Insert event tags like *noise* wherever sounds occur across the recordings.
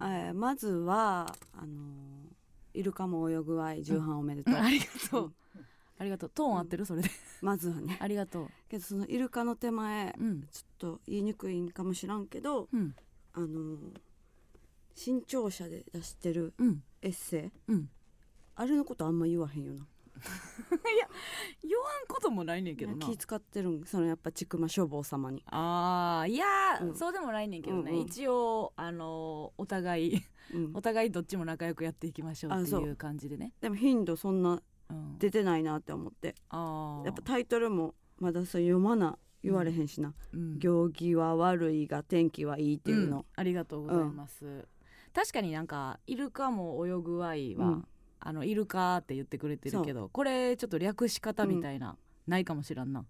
えーまずはあのーイルカも泳ぐ愛重版おめでとう、ありがとう。ありがとう。トーン合ってる？それで。まずはね。ありがとけどそのイルカの手前ううん。ちょっと言いにくいんかもしらんけどうん。あのー新潮社で出してるうん。エッセイ。うん。あれのことあんま言わへんよな *laughs* 言わんこともないねんけどな。気使ってるんそのやっぱ千曲消防様に、あーいやー、うん。そうでもないねんけどね、うんうん。一応あのーお互いうん。お互いどっちも仲良くやっていきましょうっていうう。感じでね。でも頻度そんなうん。出てないなって思って。あー。やっぱタイトルもまだそう読まな言われへんしな。うん「行儀は悪いが天気はいい」っていうの、ん。ありがとうございます、確かになんかイルカも泳ぐ愛は、うんあのイルカって言ってくれてるけどこれちょっと略し方みたいな、ないかもしらんな。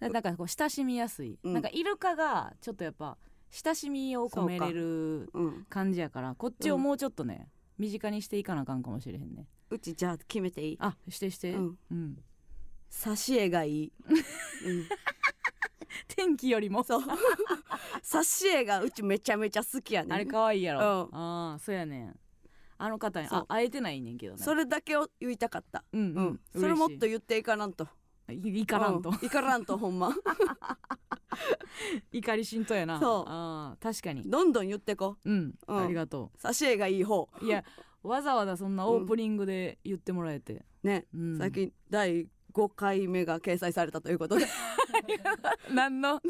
だなんかこう親しみやすい、うん。なんかイルカがちょっとやっぱ親しみを込めれるうん、感じやからこっちをもうちょっとね、身近にしていかなあかんかもしれへんね。うちじゃあ決めていい？あしてして。うん。うん。挿絵がいい、うん、*laughs* 天気よりも。そう。*laughs* 挿絵がうちめちゃめちゃ好きやねん。あれ可愛いやろ、うん。ああそうやねんあの方にそう。あ会えてないねんけどね。それだけを言いたかった、うんうん、うん、それもっと嬉言っていかなんと。しいいかなんと、うん。いからんとほんま。*laughs* 怒り心頭やな。そう。あー確かに。どんどん言ってこう。ん、うん。ありがと挿絵がいい方。ういやわざわざそんなオープニングで言ってもらえて、ね、うん。最近第5回目が掲載されたということで。*laughs* 何の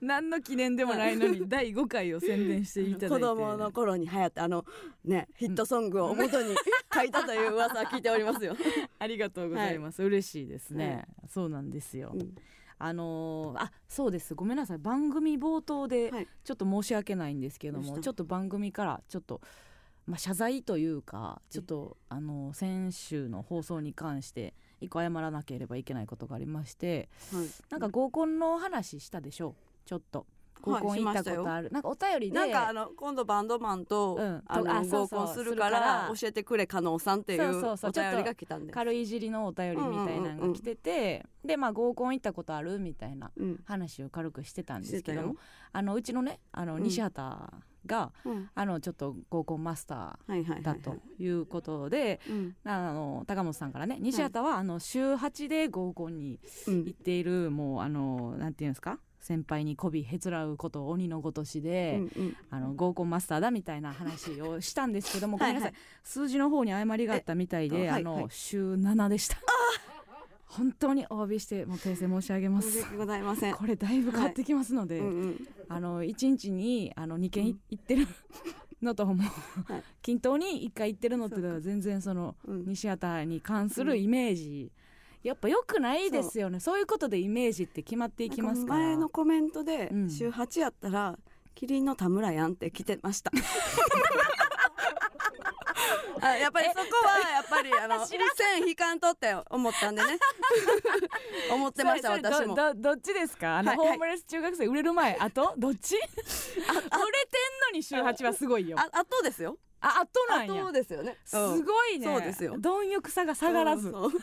何の記念でもないのに第5回を宣伝していただいて。子供の頃に流行ったあのねヒットソングを元に書いたという噂は聞いておりますよ。*laughs* ありがとうございます、嬉しいですね、そうなんですよ、うん。あのーあそうです。ごめんなさい。番組冒頭ではい。ちょっと申し訳ないんですけども、どうした？ちょっと番組からちょっと、まあ、謝罪というかちょっとあの先週の放送に関して一個謝らなければいけないことがありましてはい。なんか合コンの話したでしょう。ちょっと。合コン行ったことある、なんかお便りで。なんかあの今度バンドマンと、うん。あの合コンするからら。教えてくれ加納さんっていうお便りが来たんで。軽いじりのお便りみたいなのが来てて、でまあ合コン行ったことあるみたいなうん。話を軽くしてたんですけどもしてたよ。あのうちのねあのうん。西畑が、うん。あのちょっと合コンマスタはいはいはいはい。ーだということで、高本さんからね西畑はあの週8で合コンにうん行っているもうあのなんていうんですか？先輩に媚びへつらうことを鬼のごとしで、うんうん。あの合コンマスターだみたいな話をしたんですけどもごはい。めんなさい。数字の方に誤りがあったみたいで、あの、えはいはい。週7でした *laughs* 本当にお詫びしてもう訂正申し上げます。申し訳ございません。これだいぶ変わってきますので、うんうん。あの1日にあの2件い行ってるのともう、はい。均等に1回行ってるのってそうか。全然そのうん。西畑に関するイメージ、やっぱ良くないですよね。そう。いうことでイメージって決まっていきますから。前のコメントでうん。週8やったらキリンの田村やんって来てました。*laughs* あやっぱりそこは *laughs* やっぱりあの線引かんとって思ったんでね。*laughs* 思ってました私も。どっちですか？あの、はいはい。ホームレス中学生売れる前あと？*laughs* どっち？売れてんのに週8はすごいよ。あああとですよ。あとなあんや。とですよね。すうん。ごいね。そうですよ。貪欲さが下がらず。そうそう。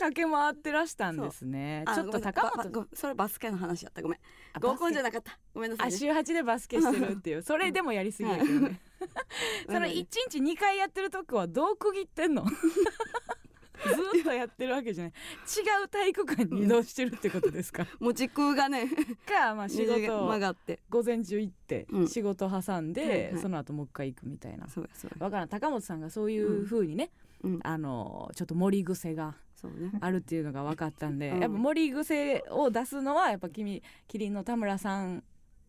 駆け回ってらしたんですね。あちょっと高本。それバスケの話やった。ごめん。あ合コンじゃなかった。ごめんなさいね。週8でバスケしてるっていう。それでもやりすぎやけどね *laughs* その1日2回やってるとこはどう区切ってんの？*laughs* ずっとやってるわけじゃない。違う体育館に移動してるってことですか、*laughs* もう時空がねか、まあ、仕仕事曲がって。午前中行ってうん。仕事挟んで、その後もう一回行くみたいな。そうやそうや。わからん高本さんがそういう風にね、うん。あのちょっと盛り癖があるっていうのが分かったんで、うん。やっぱ盛り癖を出すのはやっぱ君キリンの田村さん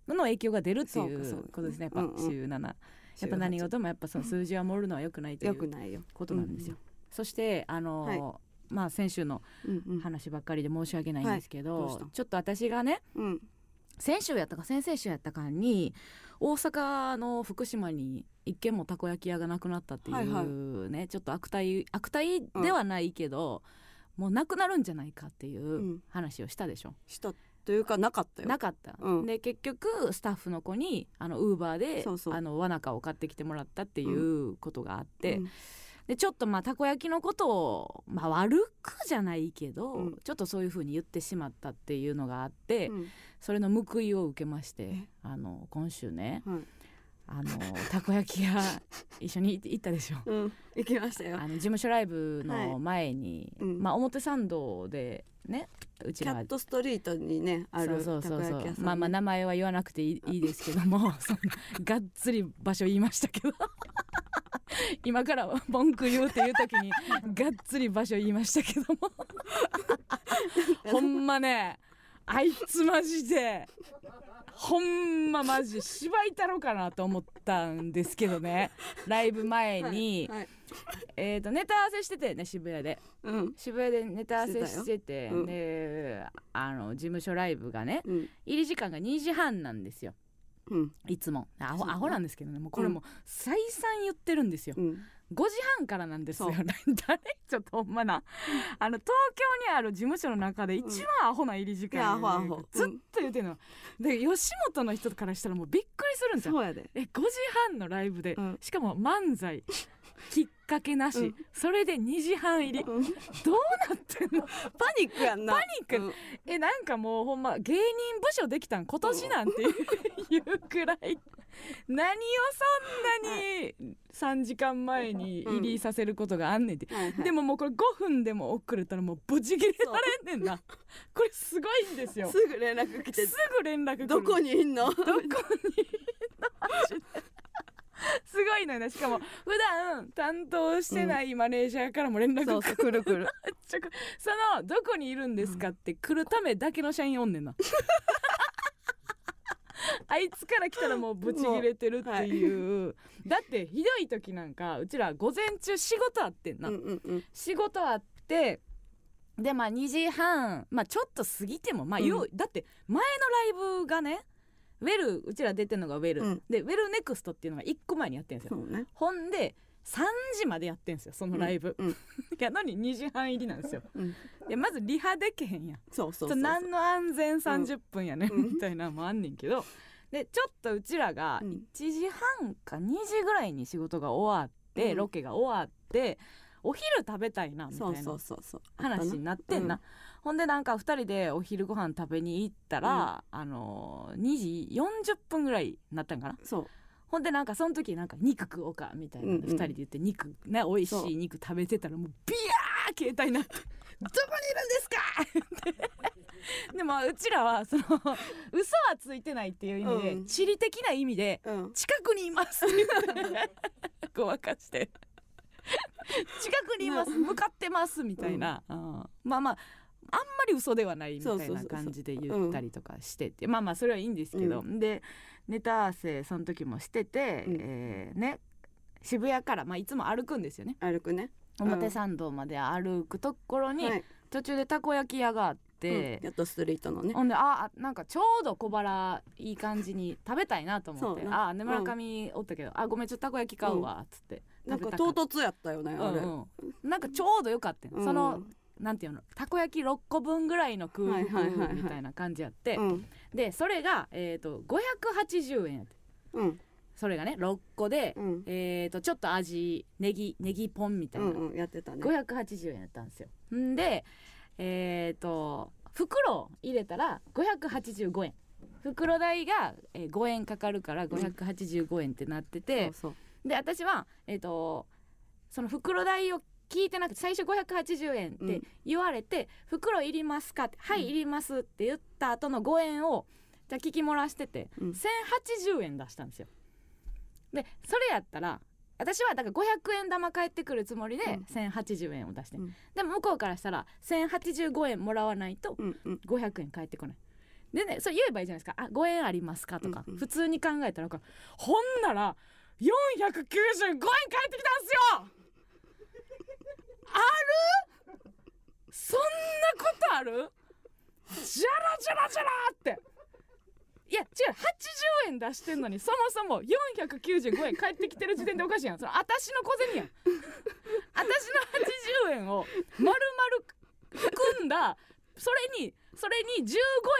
の影響が出るっていそうことですね。やっぱ週7、やっぱ何事もやっぱその数字は盛るのは良くないというよくないよ。ことなんですよ、そしてあの、まあ先週のうんうん。話ばっかりで申し訳ないんですけど,、ちょっと私がねうん。先週やったか先々週やったかに大阪の福島に一軒もたこ焼き屋がなくなったっていうね、はいはちょっと悪態悪態ではないけど、もうなくなるんじゃないかっていううん。話をしたでしょ、したというかなかったよ。なかった、うん。で結局スタッフの子にあのウーバーでそうそう。あのわなかを買ってきてもらったっていうことがあって、うん。でちょっとまあたこ焼きのことを、まあ、悪くじゃないけど、うん。ちょっとそういうふうに言ってしまったっていうのがあって、うん。それの報いを受けましてえ？あの今週ねはいあのたこ焼き屋一緒に行ったでしょ。うん。行きましたよ。あの事務所ライブの前に、はいうん。まあ表参道でねうちキャットストリートにねあるたこ焼き屋さんまあまあ名前は言わなくていい *laughs* ですけどもそがっつり場所言いましたけど。*laughs* 今から文句言うっていう時にがっつり場所言いましたけども。*laughs* ほんまねあいつマジでほんまマジ芝居たろかなと思ったんですけどね。ライブ前に、はいはい。えー、とネタ合わせしててね渋谷で。うん。渋谷でネタ合わせしててうん。であの事務所ライブがねうん。入り時間が2時半なんですよ。うん。いつも。アホアホなんですけどねもうこれもう再三言ってるんですよ。うん5時半からなんですよ。*laughs* 誰？ちょっとほんまな。あの東京にある事務所の中で一番アホな入り時間。いやアホアホ。ずっと言ってんので吉本の人からしたらもうびっくりするんですよ。そうやで。え5時半のライブで、うん。しかも漫才。き *laughs* っかけなし、うん。それで2時半入り。うん。どうなってんの？パニックやんな。パニック。うん。えなんかもうほんま芸人部署できたん？今年なんて *laughs* いうくらい。何をそんなに3時間前に入りさせることがあんねんって、でももうこれ5分でも遅れたらもうブチ切れられんねんな。これすごいんですよ。すぐ連絡来て。すぐ連絡来る。どこにいんの？どこにいんの？*laughs* *laughs* すごいのよね。しかも普段担当してないマネージャーからも連絡そうそうくる。くる *laughs* ちょそのどこにいるんですかって来るためだけの社員おんねんな。*laughs* あいつから来たらもうブチ切れてるっていう、だってひどい時なんかうちら午前中仕事あってんな、うんうんうん。仕事あってでまあ2時半まあちょっと過ぎてもまあ、ようだって前のライブがねウェルうちら出てんのがウェル、うん。でウェルネクストっていうのが1個前にやってんですよ。ね。ほんで3時までやってんすよそのライブ、うん。う *laughs* んやのに2時半入りなんですよ。うん。でまずリハでけへんやん。そうそう何の安全30分やねん、うん。みたいなのもあんねんけど。でちょっとうちらがうん。1時半か2時ぐらいに仕事が終わって、うん。ロケが終わってお昼食べたいなみたいな話になってんな、うん。ほんでなんか2人でお昼ご飯食べに行ったら、あのー2時40分ぐらいになったんかな。そう。ほんでなんかその時なんか肉食おうかみたいなのうんうん。2人で言って肉ね美味しい肉食べてたらもうビヤー携帯になって「*laughs* どこにいるんですか! *laughs* って」でもうちらはその嘘はついてないっていう意味で、うん。地理的な意味でうん。近くにいますって *laughs* ごまかして *laughs* 近くにいます。向かってますみたいな、うん。まあまああんまり嘘ではないみたいな感じで言ったりとかしてて。まあまあそれはいいんですけど、でネタ合わせその時もしてて、うん。えーね渋谷から、まあ、いつも歩くんですよね。歩くね。うん表参道まで歩くところに、はい。途中でたこ焼き屋があって。うん、やっとストリートのね。ほんでああなんかちょうど小腹いい感じに食べたいなと思って。あね村上おったけど、あごめんちょっとたこ焼き買うわっつって、なんか唐突やったよねあれ。うんうん、なんかちょうどよかったよ、うん。そのなんていうの？たこ焼き6個分ぐらいの空はいはいはいはい。みたいな感じやって、うん。でそれが、えー、と580円やって。うん。それがね6個で、うん。えー、とちょっと味ネギネギポンみたいな、うんうんやってたね。580円やったんですよ。んでえっ、と袋入れたら585円。袋代が、えー5円かかるから585円ってなってて、そうそうで私はえっ、とその袋代を聞いてなくて最初580円って言われて「袋いりますか?」って「はいいります」って言った後の5円をじゃあ聞き漏らしてて、うん1080円出したんですよ。でそれやったら私はだから500円玉返ってくるつもりでうん1080円を出して、うんでも向こうからしたら1085円もらわないとうんうん500円返ってこない。でねそれ言えばいいじゃないですか「あ5円ありますか?」とか、うんうん普通に考えたらほんなら495円返ってきたんすよ。ある？そんなことある？じゃらじゃらじゃらって。いや違う80円出してんのにそもそも495円返ってきてる時点でおかしいやん。その私の小銭やん。私の80円を丸々含んだそれにそれに15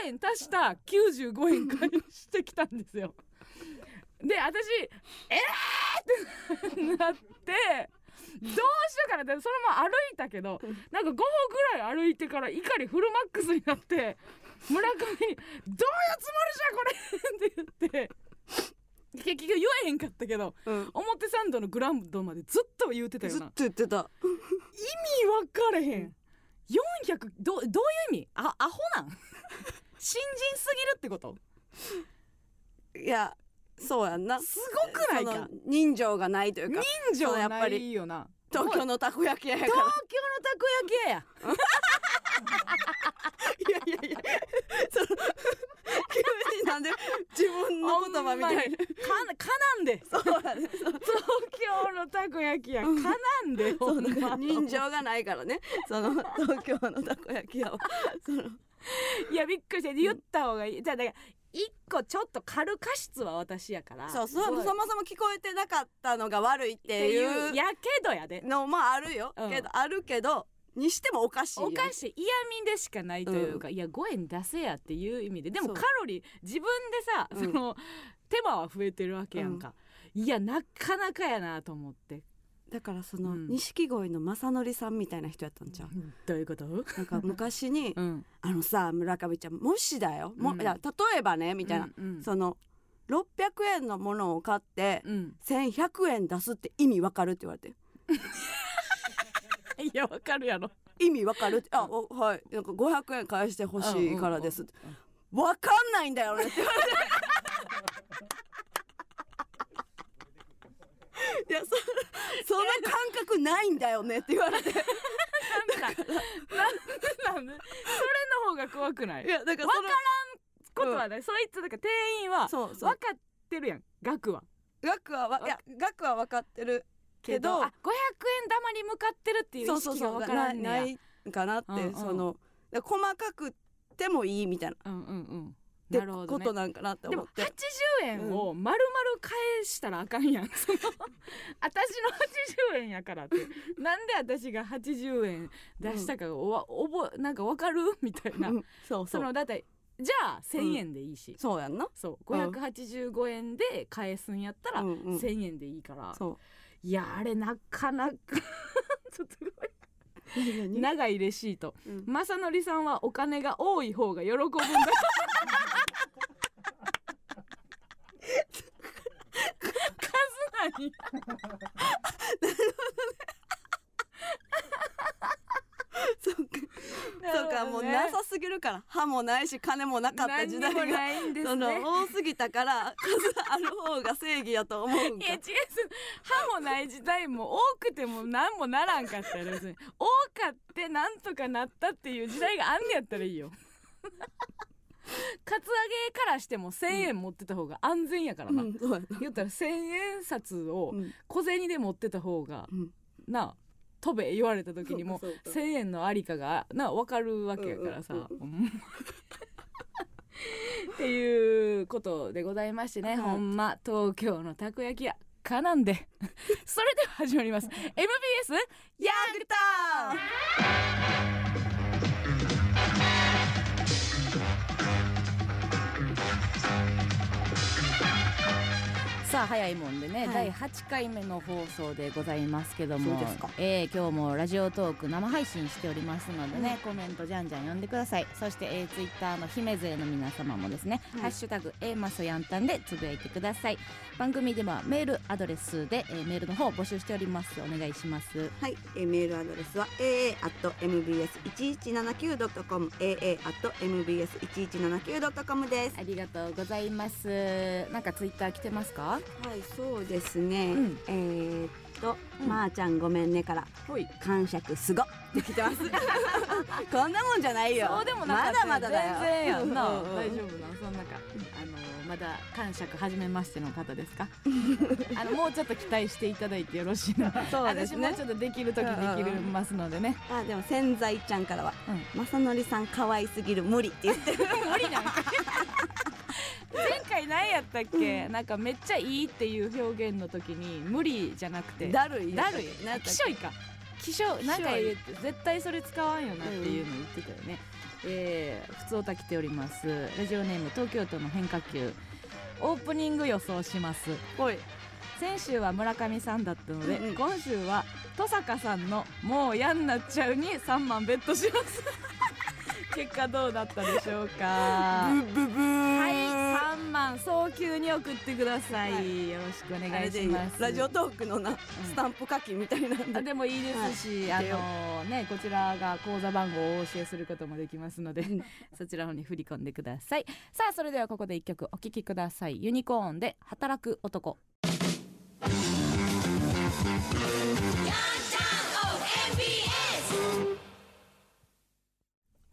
円足した95円返してきたんですよ。で私えーってなってどうしようかなってそのまま歩いたけどなんか5歩ぐらい歩いてから怒りフルマックスになって村上に「どういうつもりじゃこれ!」って言って結局言えへんかったけどうん。表参道のグラウンドまでずっと言うてたよな。ずっと言ってた。意味分かれへん。400どどういう意味？あアホなん。*laughs* 新人すぎるってこと？いやそうやんな。すごくないか？人情がないというか。人情やっぱりいよな東京のたこ焼き屋や東京のたこ焼き屋や。いやいやいや。その急になんで自分の言葉みたいな。かなかなんで。そうやね。東京のたこ焼き屋かなんでう人情がないからね。その東京のたこ焼き屋は。その。いやびっくりして。言った方がいい。じゃあだから一個ちょっと軽過失は私やから。そうそそもっそも聞こえてなかったのが悪いってていいううやけどやで。のもあるよ、うん。けどあるけどにしてもおかしいよおかしい。嫌味でしかないというか、いや5円出せやっていう意味で。でもカロリー自分でさ、うん。その手間は増えてるわけやんか、いやなかなかやなと思ってだからそのうん。錦鯉の正則さんみたいな人やったんちゃう、どういうこと？なんか昔にうん。あのさ村上ちゃんもしだよ、も例えばねみたいな、その600円のものを買ってうん。1100円出すって意味わかるって言われて。*laughs* いやわかるやろ。意味わかるってあおはい。なんか500円返してほしいからですわかんないんだよねって言われて *laughs* いやそ *laughs* その感覚ないんだよねって言われて。いなんでなんなんでなんでそれの方が怖くない？やだからわそのことはね、そいつだから店員は分かってるやん。額は。額はわいや額は分かってるけどあ500円玉に向かってるっていう意識が分からんねや。ないかなって、うんうん。そのだから細かくてもいいみたいな。うんうんうんってことなんかなってでも思って80円を丸々返したらあかんやん、その私の80円やからって。*laughs* なんで私が80円出したかがおわおぼなんか分かるみたいな、うん。そうそそうのだってじゃあ1000円でいいし、そうやんな。そう。585円で返すんやったらうんうん。1000円でいいから、そいやあれなかなか *laughs* ちょっとご長いレシート。うん。正則さんはお金が多い方が喜ぶんだ数何 *laughs* そうか。*laughs* そうか。もうなさすぎるから。歯もないし金もなかった時代がないんですそのね多すぎたから数ある方が正義やと思うんか。いや違う。歯もない時代も多くても何もならんかったら別に多かってなんとかなったっていう時代があんねやったらいいよ *laughs* カツアゲからしても1,000円持ってた方が安全やからな、うん言ったら1,000円札をうん。小銭で持ってた方がうん。なあ飛べ言われた時にもそうかそうか。1,000円のありかがな分かるわけやからさ。っていうことでございましてね、はい。ほんま東京のたこ焼き屋かなんで。*laughs* それでは始まります。*laughs* MBS ヤングタウンさあ早いもんでね、はい。第8回目の放送でございますけどもそうですか。えー今日もラジオトーク生配信しておりますのでね、コメントじゃんじゃん読んでください。そして、えー、ツイッターの姫勢の皆様もですね「はいハッシュタグ #A マソヤンタン」でつぶやいてください。番組ではメールアドレスで、えーメールの方を募集しております。お願いします。はい、えーメールアドレスは aa.mbs1179.com aa.mbs1179.com です。ありがとうございます。なんかツイッター来てますか？はい、そうですね、うん。えーっと、うん。まー、ちゃんごめんねから感触すご。って来てます。*laughs* こんなもんじゃないよ。そうでもなまだまだだよ。全然やんな。大丈夫なそんなか。あのまだ感触初めましての方ですか？*laughs* あのもうちょっと期待していただいてよろしいな。そうですね。私もちょっとできる時できるますのでね、あでも千在ちゃんからはうん「まさのりさん可愛すぎる無理」って言ってる。*laughs* 無理なんか前回何やったっけ、なんかめっちゃいいっていう表現の時に無理じゃなくて。だるいだるい。なきしょいか。きしょなんかて絶対それ使わんよなっていうの言ってたよね、えー、普通おた来ております。ラジオネーム東京都の変化球。オープニング予想します。おい。先週は村上さんだったので、うんうん。今週は登坂さんの「もう嫌になっちゃう」に3万ベットします結果どうだったでしょうか？ブブブー。はい3万早急に送ってください、はよろしくお願いします。ラジオトークのなスタンプ書きみたいなんで。あでもいいですし、はい。あのねこちらが口座番号をお教えすることもできますので、うん。そちらの方に振り込んでください。さあそれではここで一曲お聴きください。ユニコーンで働く男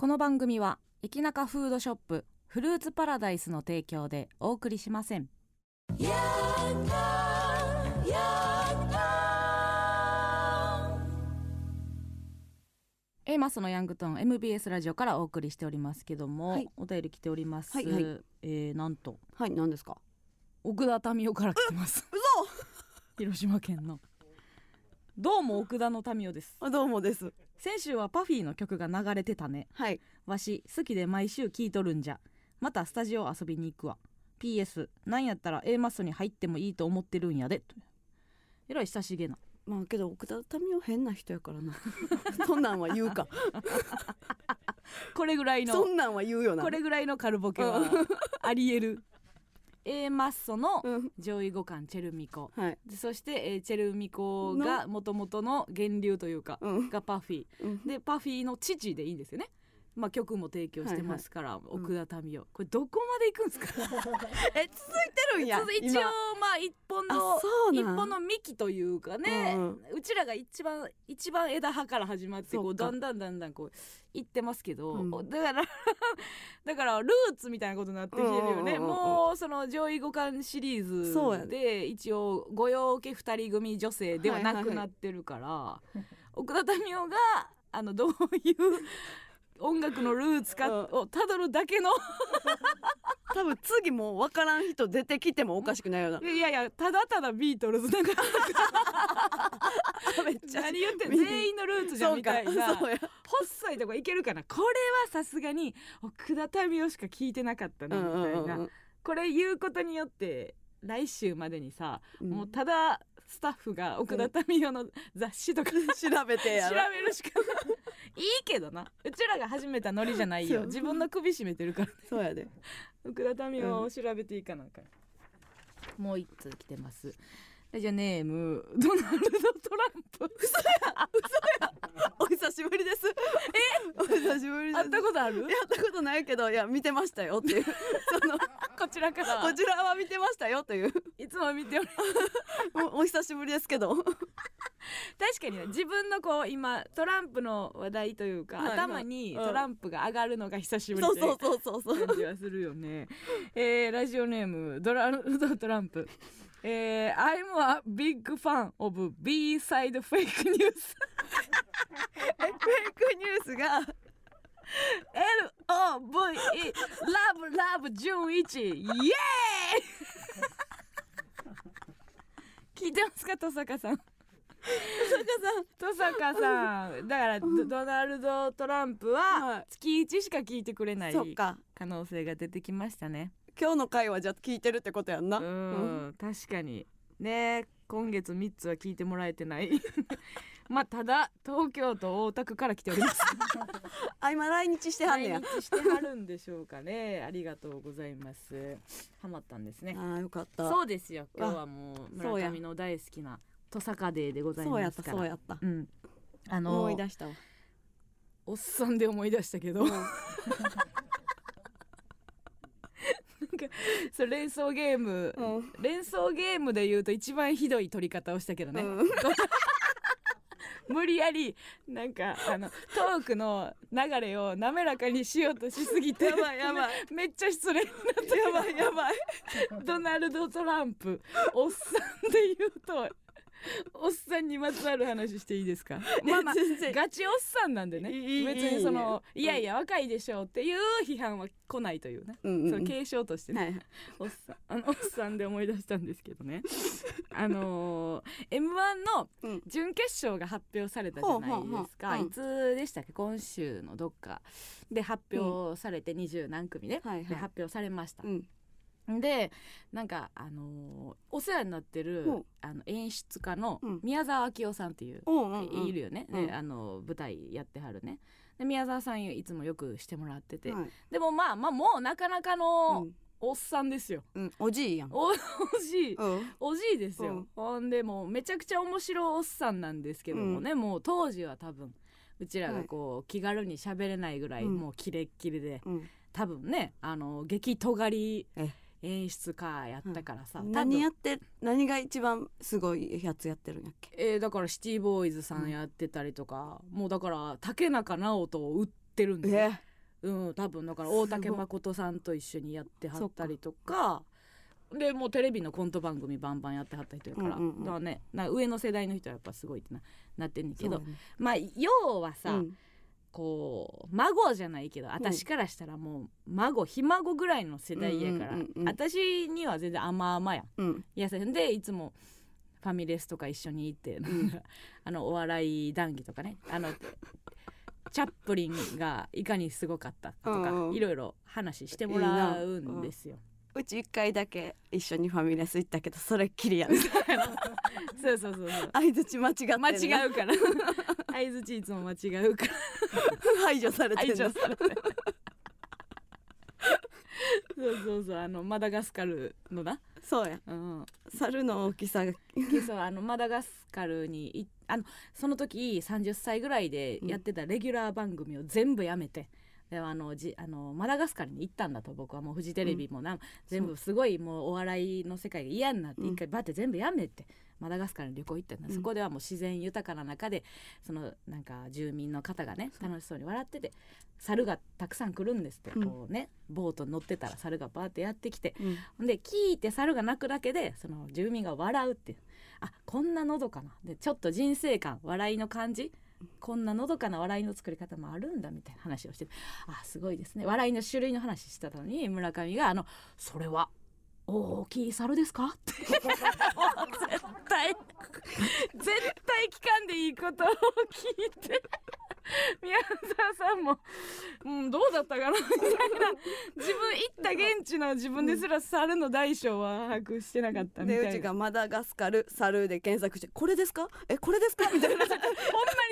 この番組は駅中フードショップフルーツパラダイスの提供でお送りしません。A マスのヤングトーン MBS ラジオからお送りしておりますけども、はい。お便り来ております、はいはい。えーなんと。はい何ですか？奥田民生から来てます。広島県の。どうも奥田の民生です。あどうもです先週はパフィーの曲が流れてたね。はい。わし好きで毎週聴いとるんじゃ。またスタジオ遊びに行くわ。PS なんやったら A マスに入ってもいいと思ってるんやで。とえらい親しげな。まあけど奥田民生変な人やからな。*laughs* そんなんは言うか。*laughs* これぐらいのそんなんは言うよな。これぐらいのカルボケはうん。ありえる A マッソのうん。上位互換チェルミコ。はい。でそして、えーチェルミコがもともとの源流というかうん。がパフィうん。ーでパフィーの父でいいんですよねまあ曲も提供してますから、奥田民生。これどこまで行くんですか？*laughs* え続いてるんや。一応まあ一本あの一本の幹というかね、ううん。ちらが一番一番枝葉から始まってこそうだんだんだんだんこういってますけど、うん。だから *laughs* だからルーツみたいなことになってきてるよね、うんうんうんうん。もうその上位互換シリーズで一応御用家二人組女性ではなくなってるから、奥田民生があのどういう音楽のルーツかをたどるだけの。*laughs* 多分次もう分からん人出てきてもおかしくないよな。いやいやただただビートルズなんか *laughs* めっちゃ。何言って全員のルーツじゃんみたいな。*laughs* 細いとこいけるかな？これはさすがに奥田民生しか聞いてなかったなみたいな、これ言うことによって来週までにさ、うん。もうただスタッフが奥田民生の雑誌とか、調べてや調ろべるしかないいいけどな。うちらが始めたノリじゃないよ。そう。自分の首絞めてるからそうやで。*laughs* 奥田民生を調べていかなあかん、もう一通来てますラジオネームドナルド・トランプ。お久しぶりです。え？お久しぶりです。会ったことある？やったことないけどいや見てましたよっていう。そのこちらから。こちらは見てましたよという。いつも見ておりおお久しぶりですけど。確かにね自分のこう今トランプの話題というか、はいはい。頭にうん。トランプが上がるのが久しぶりでそうそうそうそうそう。感じはするよね。えー、ラジオネームドラルド・トランプ。えー、I'm a big fan of B-side fake news. フェイクニュースが L-O-V-E Love Love 純一イエーイ聞いてますか登坂さん？登坂さん。だからドドナルド・トランプははい。月1しか聞いてくれない可能性が出てきましたね今日の回はじゃあ聞いてるってことやんな。ううん。ん確かに。ね今月3つは聞いてもらえてない。*laughs* まあただ東京都大田区から来ております。*laughs* あ今来日してはんねや。来日してはるんでしょうかね。ありがとうございます。ハマったんですね。あーよかった。そうですよ。今日はもう村上の大好きな土佐カデーでございそうやったますからそうやった。うん。あの思い出したわ。おっさんで思い出したけど、*laughs* それ連想ゲーム、うん。連想ゲームで言うと一番ひどい取り方をしたけどね、うん。*laughs* 無理やりなんかあのトークの流れを滑らかにしようとしすぎてやばいやばい。*laughs* めっちゃ失礼になった。やばいやばい。ドナルド・トランプおっさんで言うと *laughs* おっさんにまつわる話していいですか？*laughs* まあまあガチおっさんなんでね。別にそのいやいや若いでしょうっていう批判は来ないというね、うんうん。その継承としてね、はいはい。おっさん *laughs* あのおっさんで思い出したんですけどね。あのー、m 1のうん。準決勝が発表されたじゃないですか、ほうんいつでしたっけ？今週のどっかで発表されて二十何組ね、はいはい。で発表されました。う、んでなんかあのーお世話になってるあの演出家のうん。宮沢明夫さんっていう、いるよね、うん。であの舞台やってはるね。で宮沢さんいつもよくしてもらってて、はい。でもまあまあもうなかなかの、おっさんですよ。うん。おじいやん。おおじい。うん。おじいですよ、うん。ほんでもうめちゃくちゃ面白いおっさんなんですけどもね、もう当時は多分うちらがこう、気軽に喋れないぐらいうん。もうキレッキレで、うん。多分ねあの激尖りえ演出家やったからさ、多分。何やって何が一番すごいやつやってるんやっけ？えーだからシティボーイズさんやってたりとか、もうだから竹中直人を売ってるんで、え？うん多分。だから大竹誠さんと一緒にやってはったりとかでもうテレビのコント番組バンバンやってはった人やから、うんうんうん。だからねな上の世代の人はやっぱすごいってななってんねんけど、ね。まあ要はさ、うんこう孫じゃないけど私からしたらもう孫ひ孫ぐらいの世代やから、うんうんうんうん。私には全然甘々やん。うん。いやそれでいつもファミレスとか一緒に行って、なん。か *laughs* あのお笑い談義とかね。あのチャップリンがいかにすごかったとか、いろいろ話してもらうんですよ。うち一回だけ一緒にファミレス行ったけどそれっきりやね *laughs* そうそうそうそう。相づち間違ってる間違うから。相づちいつも間違うから。*laughs* 排除されて排る除されてそうそうそうあのマダガスカルのな、そうや。うん、猿の大きさが。でそうあのマダガスカルにいあのその時30歳ぐらいでやってたレギュラー番組を全部やめて。であのじあのマダガスカルに行ったんだと僕はもうフジテレビもな、全部すごいもうお笑いの世界が嫌になってうん。一回バッて全部やめて、マダガスカルに旅行行ったんだ、うん。そこではもう自然豊かな中でそのなんか住民の方がね楽しそうに笑ってて猿がたくさん来るんですって、うん。こうねボートに乗ってたら猿がバーってやってきてうん。で聞いて猿が鳴くだけでその住民が笑うってあこんなのどかな。でちょっと人生観笑いの感じこんなのどかな笑いの作り方もあるんだみたいな話をしてあすごいですね笑いの種類の話してたのに村上が「あのそれは大きい猿ですか?」って絶対絶対聞かんでいいことを聞いて *laughs* 宮沢さんも「うんどうだったかな?」みたいな。*laughs* 自分行った現地の自分ですら猿の大小は把握してなかったみたいな。でうちがマダガスカル猿で検索してこれですか？えこれですか？みたいな。でほんま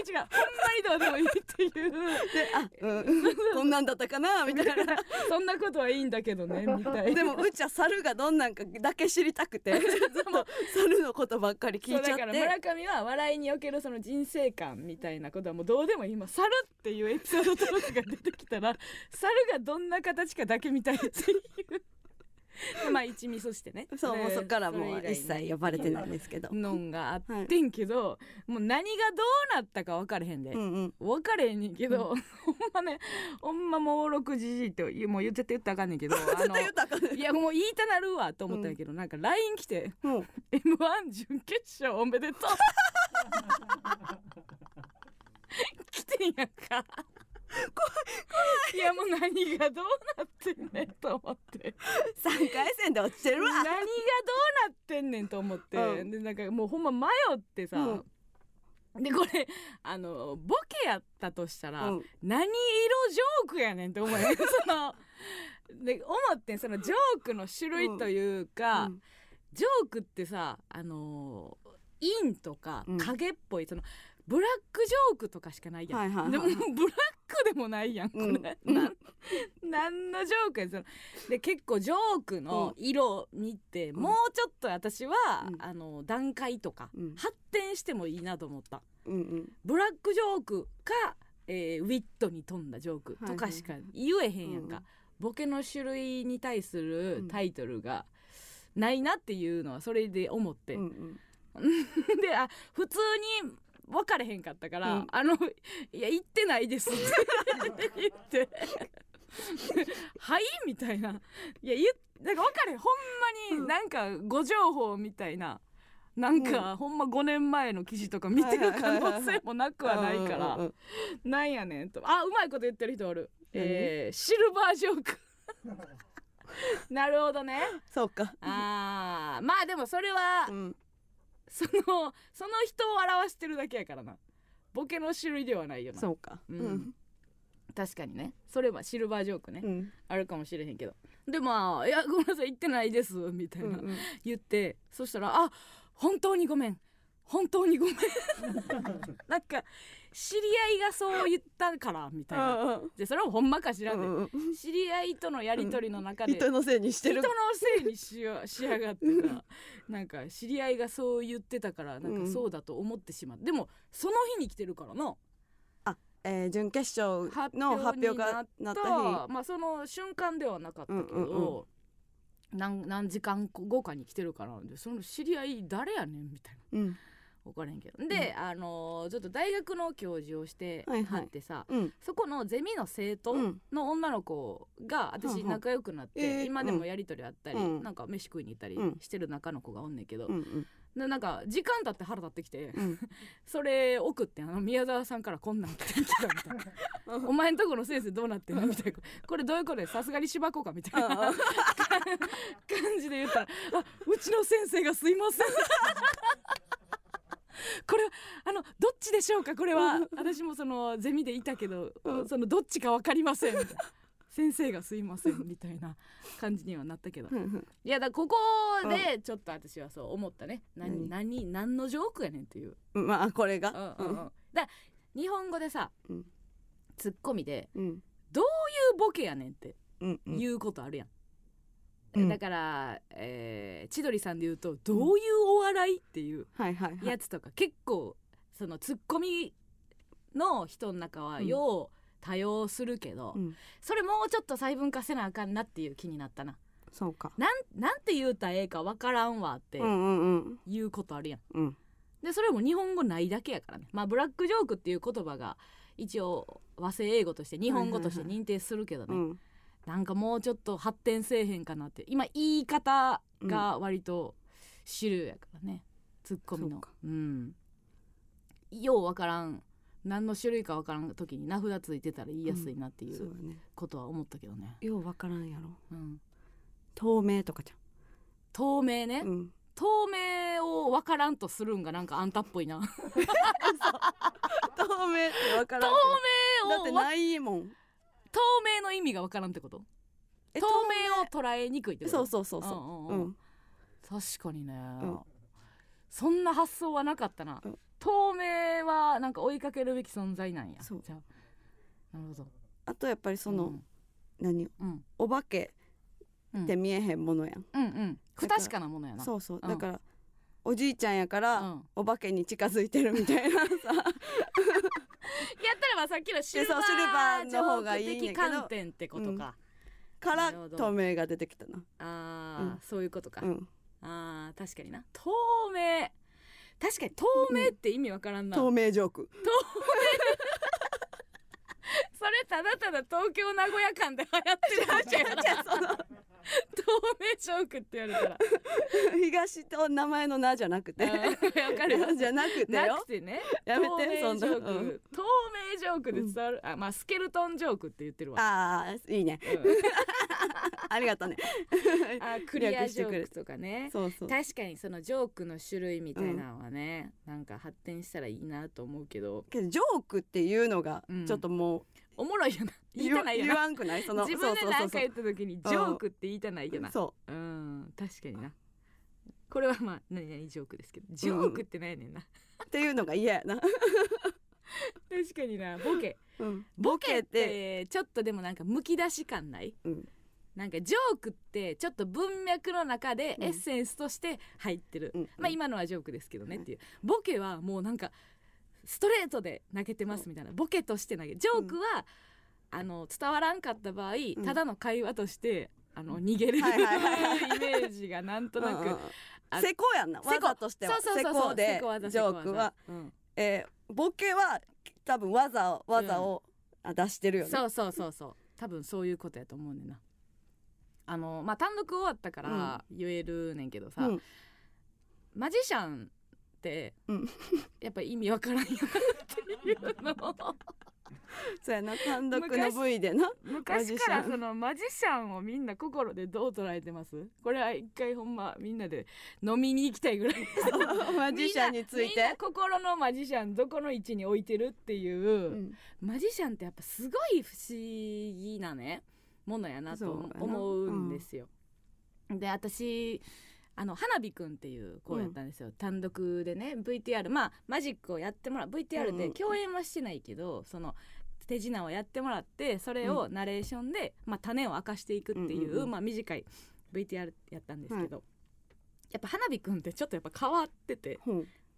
に違う。ほんまにどうでもいいっていう。*laughs* あ、うん、こんなんだったかなみたいな。そんなことはいいんだけどねみたいな。でもうちは猿がどんなんかだけ知りたくてずっと猿のことばっかり聞いちゃって。だから村上は笑いにおけるその人生観みたいなことはもうどうでもいい今猿っていうエピソードトークが出てきたら *laughs* 猿がどんな形かだけ見たいっていう。で *laughs* まあ一味そしてね。そうもうそっからもそう一切呼ばれてないんですけど。のんがあってんけど、もう何がどうなったか分かれへんで、うんうん。分かれへんねんけど、ほんまねほんまもう六時じいってもう言ってて言ったらあかんねんけどあ絶対言ったらあかんねいやもう言いたなるわと思ったんやけど、なんか LINE 来てもう *laughs* M1 準決勝おめでとう *laughs* 来てんやんか。い。やもう何がどうなってんねんと思って。3回戦で落ちてるわ。何がどうなってんねんと思って、うん。でなんかもうほんま迷ってさ、でこれあのボケやったとしたら、うん。何色ジョークやねんって思うよ *laughs* そので思ってんそのジョークの種類というか、うん。ジョークってさあのー陰とかうん。影っぽい、そのブラックジョークとかしかないやん、はいはいはい。でもブラックでもないやんこれ、うん。ななんのジョークやそので結構ジョークの色見て、ん。もうちょっと私は、うん。あの段階とか、うん。発展してもいいなと思った。うんうん。ブラックジョークか、えーウィットに富んだジョークとかしか言えへんやんか、うんボケの種類に対するタイトルがないなっていうのはそれで思って、うんうん。*laughs* であ普通に分かれへんかったから「うん。あのいや言ってないです」って言って「*laughs* はい?」みたいな「いや言っなんか分かれへん。ほんまになんか誤情報みたいな。なんか、ほんま5年前の記事とか見てる可能性もなくはないから、うんうんうんなんやねんと。あうまいこと言ってる人おる、何えー、シルバージョーク。*laughs* なるほどね。そうか。あー。まあでもそれは、うんそのその人を表してるだけやからな。ボケの種類ではないよな。そうか。ううん。ん確かにね。それはシルバージョークね、うん。あるかもしれへんけど。でまあ「いやごめんなさい言ってないです」みたいな、うんうん。言ってそしたら「あ本当にごめん。本当にごめん。*laughs* なんか知り合いがそう言ったからみたいな。でそれはほんまか知らんで、うんうん。知り合いとのやり取りの中で、人のせいにしてる。人のせいにしやがってさ。*laughs* なんか知り合いがそう言ってたからなんかそうだと思ってしまう、でもその日に来てるからな。えー準決勝発の発表がなったと日まあその瞬間ではなかったけど、うんうん何時間後かに来てるからでその知り合い誰やねんみたいな。うん分からへんけど。で、あのーちょっと大学の教授をしてはいはい。はってさ、うん。そこのゼミの生徒うん。の女の子が私うんうん。仲良くなって、えー今でもやり取りあったり、うん。なんか飯食いに行ったりうん。してる中の子がおんねんけど、うんうん。でなんか時間経って腹立ってきて、うん。*laughs* それ送ってあの宮沢さんからこんなん来てきたみたいな。お前んとこの先生どうなってんのみたいな。これどういうことでさすがにしばこうかみたいな。*laughs* 感じで言ったら「あうちの先生がすいません」これはあのどっちでしょうか？これは。私もそのゼミでいたけど、うん。そのどっちか分かりません。みたいな先生がすいませんみたいな感じにはなったけど。いやだここでちょっと私はそう思ったね。何何？何何のジョークやねんっていう。まあこれうんがうん。うん。だ日本語でさ、うん。ツッコミでうん。どういうボケやねんって言うことあるやん、うん。だから、えー千鳥さんで言うとどういうお笑いっていうはいはいはい。やつとか、結構そのツッコミの人の中はうん。よう多用するけど、うん。それもうちょっと細分化せなあかんなっていう気になったな。そうか。なんなんて言うたらええかわからんわってうんうことあるやん。うん。でそれも日本語ないだけやからね。まあブラックジョークっていう言葉が一応和製英語として日本語として認定するけどね、うんなんかもうちょっと発展せえへんかなって。今言い方が割と主流やからね、ツッコミの。そうん。ようわからん。何の種類かわからん時に名札ついてたら言いやすいなっていうことは思ったけどね、ようわからんやろ。うん、透明とかじ透明ね、ゃんうん。透明をわからんとするんがなんかあんたっぽいな。*laughs* 透明ってわからん透けどだってないもん透明の意味がわからんってこと？え透明を捉えにくいってこと？そうそうそうそう。うんうんうん。うん。確かにね、ん。そんな発想はなかったな、うん。透明はなんか追いかけるべき存在なんや。そう。じゃあなるほど。あとやっぱりその何？うん。お化けうんって見えへんものやん。うん。うん不確かなものやな。そうそう。うん。だからおじいちゃんやかうらん。お化けに近づいてるみたいなさ *laughs* やったらまあさっきのシルバーーの方がいいんや的けど観点ってことか、からなるほど透明が出てきたな。ああ、うん。そういうことか、うん。あー確かにな。透明。確かに透明って意味わからんな、透明ジョークそれただただ東京名古屋間で流行ってるだけやな透明ジョークって言われたら。東と名前の名じゃなくてあーわかるよじゃなくてなよくてねやめて透明ジョーク、そんなうん透明ジョークで伝わる、あまあスケルトンジョークって言ってるわ。ああいいね。うん。*laughs* ありがとうね。あクリアジョークとかね。そうそう。確かにそのジョークの種類みたいなのはね、なんか発展したらいいなと思うけど。けどジョークっていうのがうん。ちょっともうおもろいよな。言いたないよな。言わんくない？その自分で何か言った時にジョークって言いたないよな。そう。ん確かにな。これはまあ何々ジョークですけどジョークってなんやねんな、うっていうのが嫌やな、*laughs* 確かにな。ボケ。うん、ボケってちょっとでもなんかむき出し感ない？うん。なんかジョークってちょっと文脈の中でうんエッセンスとして入ってる、うん。まあ今のはジョークですけどねっていう。ボケはもうなんかストレートで投げてますみたいな。ボケとして投げジョークは、あの伝わらんかった場合、ん。ただの会話としてあの逃げる、はいイメージがなんとなく、うん。うんあ施工やんな技としては。そうそうそうそう施工でジョークは、うん。えーボケは多分技を技を、あ出してるよね。そうそうそうそう。多分そういうことやと思うねんな。あのまあ単独終わったから言えるねんけどさ、うん。マジシャンって、うん。やっぱ意味わからんよなっていうの。を *laughs* そうやな単独の部位でな昔からそのマジシャンをみんな心でどう捉えてます？これは一回ほんまみんなで飲みに行きたいぐらい。*laughs* マジシャンについて。心のマジシャンどこの位置に置いてるっていう、うん。マジシャンってやっぱすごい不思議なねものやなと思うんですよ。で私あの花火くんっていう子やったんですよ、単独でね VTR まあマジックをやってもらう VTR でうんうん。共演はしてないけど、その手品をやってもらってそれをナレーションで、まあ、種を明かしていくっていう,、うんうんうん。まあ、短い VTR やったんですけど、やっぱ花火くんってちょっとやっぱ変わってて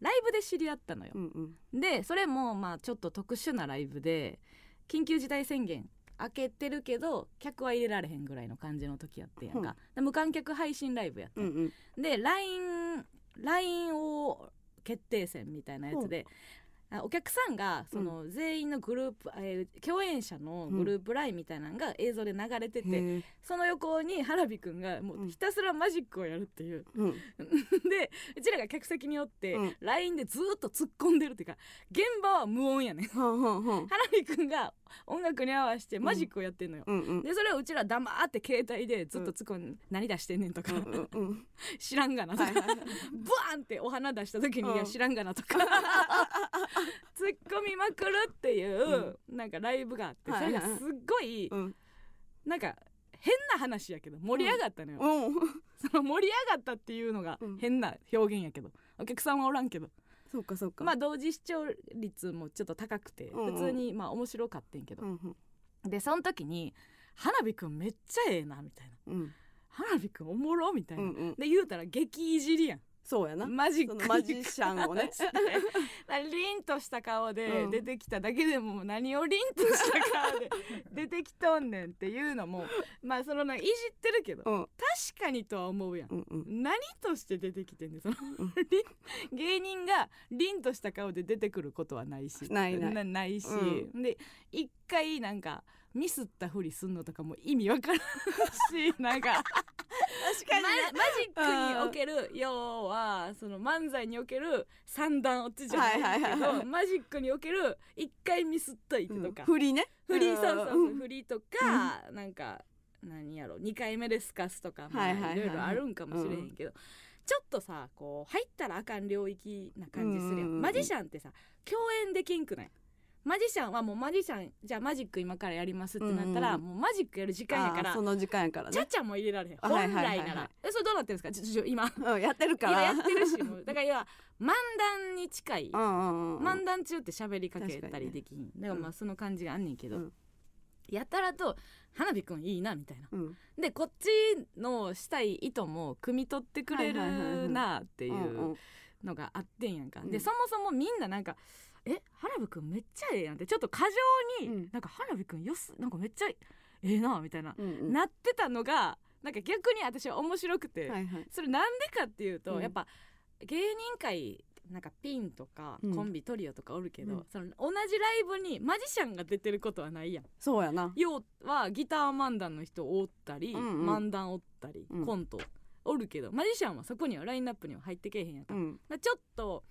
ライブで知り合ったのよ。う。んうん。でそれもまあちょっと特殊なライブで緊急事態宣言開けてるけど客は入れられへんぐらいの感じの時やってんやんか、で無観客配信ライブやったの、うんうん。で LINE, LINE を決定戦みたいなやつであお客さんがその全員のグループ、えー共演者のグループ LINE みたいなのが映像で流れてて、へえその横に花火くんがもうひたすらマジックをやるっていう、うん。*laughs* でうちらが客席におって、うん。LINE でずーっと突っ込んでるっていうか現場は無音やねん。はんはんはん。花火くんが音楽に合わせてマジックをやってんのよ、うんうん。でそれをうちら黙って携帯でずっと突っ込んで、何出してんねんとか、うんうんうん。知らんがなとか、はいはいはいブワーンってお花出した時に、うん。いや知らんがなとか。突っ込みまくるっていう、なんかライブがあって、はいはい。それがすっごい、うん。なんか変な話やけど盛り上がったのよ、うん。その盛り上がったっていうのがうん。変な表現やけど。お客さんはおらんけどそうかそうか。まあ同時視聴率もちょっと高くてうんうん。普通にまあ面白かってんけど、うんうん。でその時に「花火くんめっちゃええな」みたいな。うん「花火くんおもろ」みたいな、うんうん。で言うたら激いじりやんそうやな。マジマジシャンをね。*laughs* 凛とした顔でうん。出てきただけでも何を凛とした顔で *laughs* 出てきとんねんっていうのもまあそのないじってるけどうん。確かにとは思うやん。うんうん。何として出てきてんねんそのうん。凛 *laughs* 芸人が凛とした顔で出てくることはないし。ないない。し、うで一回なんかミスったふりすんのとかも意味わからんしなんか確ママジックにおける要はその漫才における三段落ちじゃないけど、マジックにおける一回ミスっといてとか、振りね。フリーそうそうそう、ん。フリーとか、なんか何やろ2回目でスカスとか、まあはいろいろあるんかもしれへんけど、ちょっとさこう入ったらあかん領域な感じするやん,、うんうんうん。マジシャンってさ共演できんくない？マジシャンはもうマジシャンじゃあマジック今からやりますってなったら、うんうん。もうマジックやる時間やからその時間やからね。ちゃちゃも入れられへん。あ本はいはいはいはい。来なら。えそれどうなってるんですか？ちょ今。うんやってるから。今やってるしもう。だから要は漫談に近い。うんうんうん漫談中って喋りかけたりできひん、だからまあうん。その感じがあんねんけど、うん。やたらと花火くんいいなみたいな。うん。でこっちのしたい意図も汲み取ってくれはいはいはいはいるなっていうのがあってんやんか、うん。でそもそもみんななんか「え花火くんめっちゃええやん」って。ちょっと過剰に、うん。なんか花火くんよすなんかめっちゃええなみたいな、うんうん。なってたのがなんか逆に私は面白くて、はいはい。それなんでかっていうと、うん。やっぱ芸人界なんかピンとかうん。コンビトリオとかおるけど、うん。その同じライブにマジシャンが出てることはないやん。そうやな。要はギター漫談の人おったり、うんうん。漫談おったり、うん。コントおるけどマジシャンはそこにはラインナップには入ってけえへんやんか,、うん。ちょっと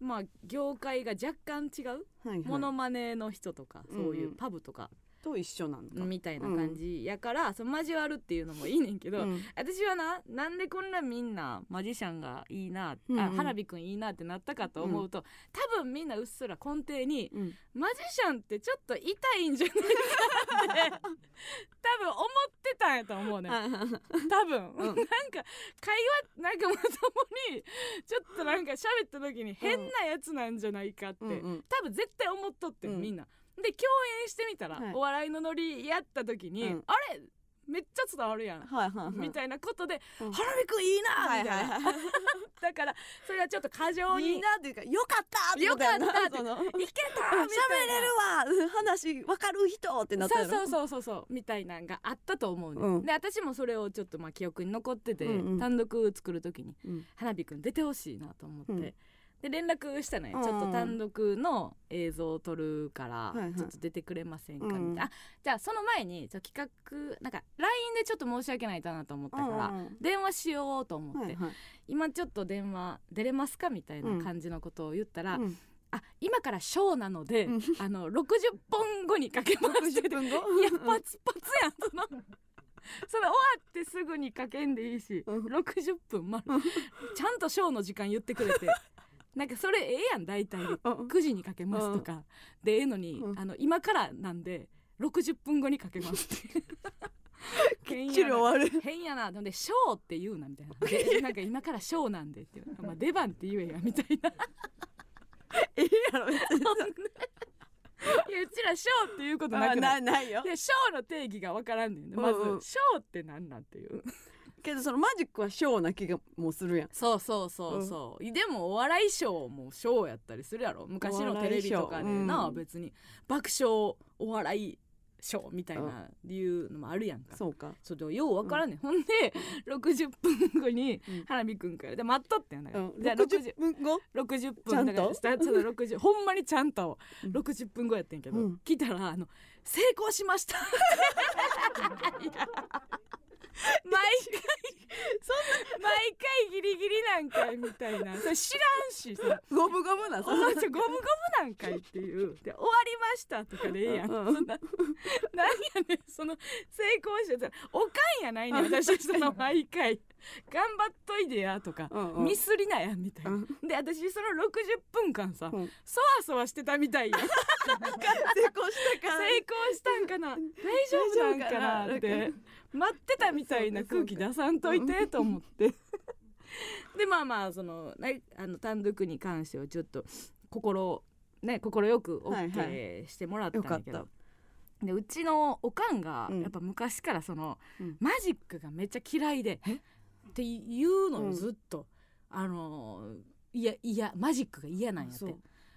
まあ業界が若干違う？はいはい。モノマネの人とか、そういうパブとかと一緒なんだみたいな感じやから、その交わるっていうのもいいねんけど、うん。私はななんでこんなみんなマジシャンがいいな、うんうん。あ花火くんいいなってなったかと思うと、多分みんなうっすら根底にうん。マジシャンってちょっと痛いんじゃないかって *laughs* 多分思ってたんやと思うね多分、うん。なんか会話なんかまともにちょっとなんか喋った時に変なやつなんじゃないかって、うんうん。多分絶対思っとってん、うん。みんなで共演してみたら、はい。お笑いのノリやった時に、うん。あれめっちゃ伝わるやん、はいはいはい。みたいなことで「うん。花火くんいいな!」はいみたいな、はい。はいだからそれはちょっと過剰に。いいなっていうかよかったってことやな。よかったって。その。いけたみ喋たいな。れるわうん話わかる人ってなったそうそううそうそうそうみたいなんがあったと思うね、うん。で私もそれをちょっとまあ記憶に残ってて、うんうん。単独作る時にうん。花火くん出てほしいなと思って、うんで連絡したのよ、うんちょっと単独の映像を撮るからちょっと出てくれませんか？みたいな、うんあじゃあその前に企画なんか LINE でちょっと申し訳ないかなと思ったから、電話しようと思って、はいはい。今ちょっと電話出れますか？みたいな感じのことを言ったら、うん。あ今からショーなので、うん。あの60本後にかけますって。60分後いやパツパツやんその。それ終わってすぐにかけんでいいし、うん。60分まうん。ちゃんとショーの時間言ってくれてなんかそれええやん大体で。うん。9時にかけますとか、でええのに、うん。あの今からなんで60分後にかけます。っ *laughs* てきっちり終わる。変やな。でショーって言うなみたいな。で *laughs* なんか今からショーなんでっていう、まあ、出番って言えやみたいな。*laughs* ええやろ別に。いやうちらショーっていうことなあくない？なないよ。でショーの定義がわからんねんねまず、ショーってなんなんっていうけどそのマジックはショーな気がもうするやん。そうそうそうそう、でもお笑いショーもショーやったりするやろ。昔のテレビとかでな、うん。別に。爆笑お笑いショーみたいないうのもあるやんか、そうか。そうでもようわからんねん、ほんで60分後にうん。花火くんからで待っとってんだから、うん。じゃあ60分後？60分ちゃんと？だからスタートの60ほんまにちゃんと。うん。60分後やってんけど、うん。来たらあの「成功しました」*laughs* 毎回そんな毎回ギリギリなんかいみたいな。*laughs* それ知らんしその。ゴムゴムなお前ちょゴムゴムなんかいっていう。で終わりましたとかでええやん。そんな。*laughs* なんやねんその成功してた。らおかんやないねん。私その毎回 *laughs* 頑張っといでやとか、うんうん。ミスりなやみたいな、うん。で私その60分間さ、うん。そわそわしてたみたいや。ん成成功したか功したんかな。大丈夫なんかなって待ってたみたいな空気出さんといてと思って。でまあまあそのねあの単独に関してはちょっと心ね心よくはいは OK してもらったんだけど、よかでうちのおかんがうん。やっぱ昔からその、うん。マジックがめっちゃ嫌いでって言うのようん。ずっと、あのいやいやマジックが嫌なんやって。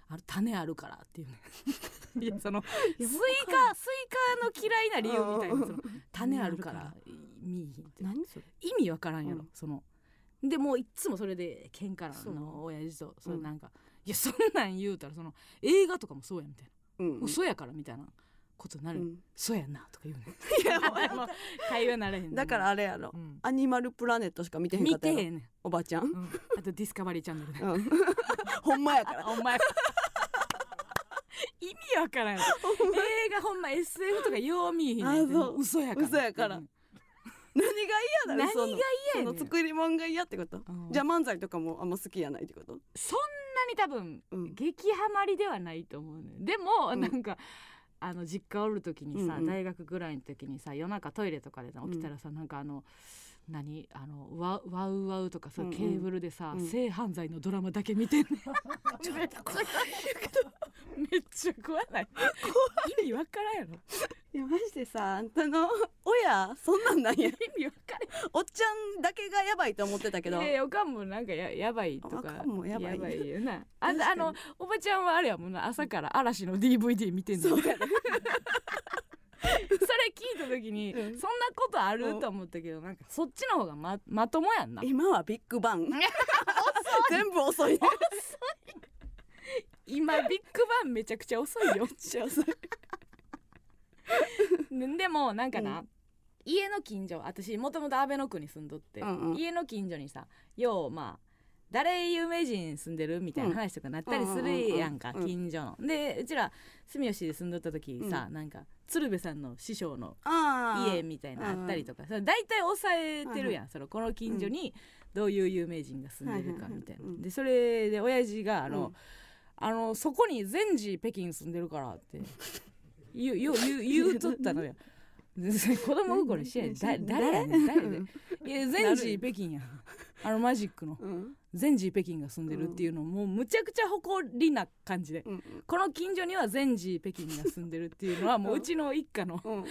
あの種あるからっていうね。*laughs* いやそのスイカスイカの嫌いな理由みたいなうんその種あるから見いひんって。何それ？意味わからんやろ、うん。その。でもういっつもそれで喧嘩なの親父とそれうん。なんか、いやそんなん言うたらその映画とかもそうやみたいな、うん。嘘やからみたいなことになる、うん。そうやんなとか言うね。いやもう *laughs* 会話なれへんねだからあれやろ。うん。 Animal Planet しか見てへんか見ったやろてへんねん、おばちゃん。うん、あと Discovery Channel でうん。*laughs* ほんまやから。お前 *laughs* 意味わからん。映画ほんま SF とかよう見えへんね嘘やから。嘘やから。うん。何が嫌だ何が嫌や作り物が嫌ってこと？うん。じゃあ漫才とかもあんま好きやないってこと？そんなに多分うん。激ハマりではないと思うねでも、うん。なんかあの実家おる時にさ、うんうん。大学ぐらいの時にさ夜中トイレとかでさ起きたらさ、なんかあの何？あのワワウワウとかさ、うんうん。ケーブルでさ、うん。性犯罪のドラマだけ見てんねん *laughs* *laughs* めっちゃ怖ない。意味わからんやろ。いやマジでさあんたの親そんなんなんや。意味わからん。おっちゃんだけがやばいと思ってたけど。いやいやおかんもなんかややばいとかおかんもやばい。よな。ああのおばちゃんはあれやもんな。朝から嵐の DVD 見てんの。そう *laughs* それ聞いた時に、うん。そんなことあるうんと思ったけどなんかそっちの方がままともやんな。今はビッグバン。*laughs* 全部遅い今ビッグバンめちゃくちゃ遅いよ。ね *laughs* でもなんかな、う家の近所私もともと阿倍野区に住んどって、うんうん。家の近所にさようまあ誰有名人住んでるみたいな話とかなったりするやんか、うんうんうんうん近所の。でうちら住吉で住んどった時さ、なんか鶴瓶さんの師匠の家みたいなあったりとか、大体抑えてるやん、そのこの近所にどういう有名人が住んでるかみたいな。でそれで親父があの、うんあのそこに全治北京住んでるからって。*laughs* 言う言う言う言うとったのよ。で *laughs* 子供心しやん。だ誰誰でいや全治北京や。んあのマジックの。うん。全治北京が住んでるっていうのもうむちゃくちゃ誇りな感じで。うんこの近所には全治北京が住んでるっていうのはもう *laughs* うちの一家の。うん。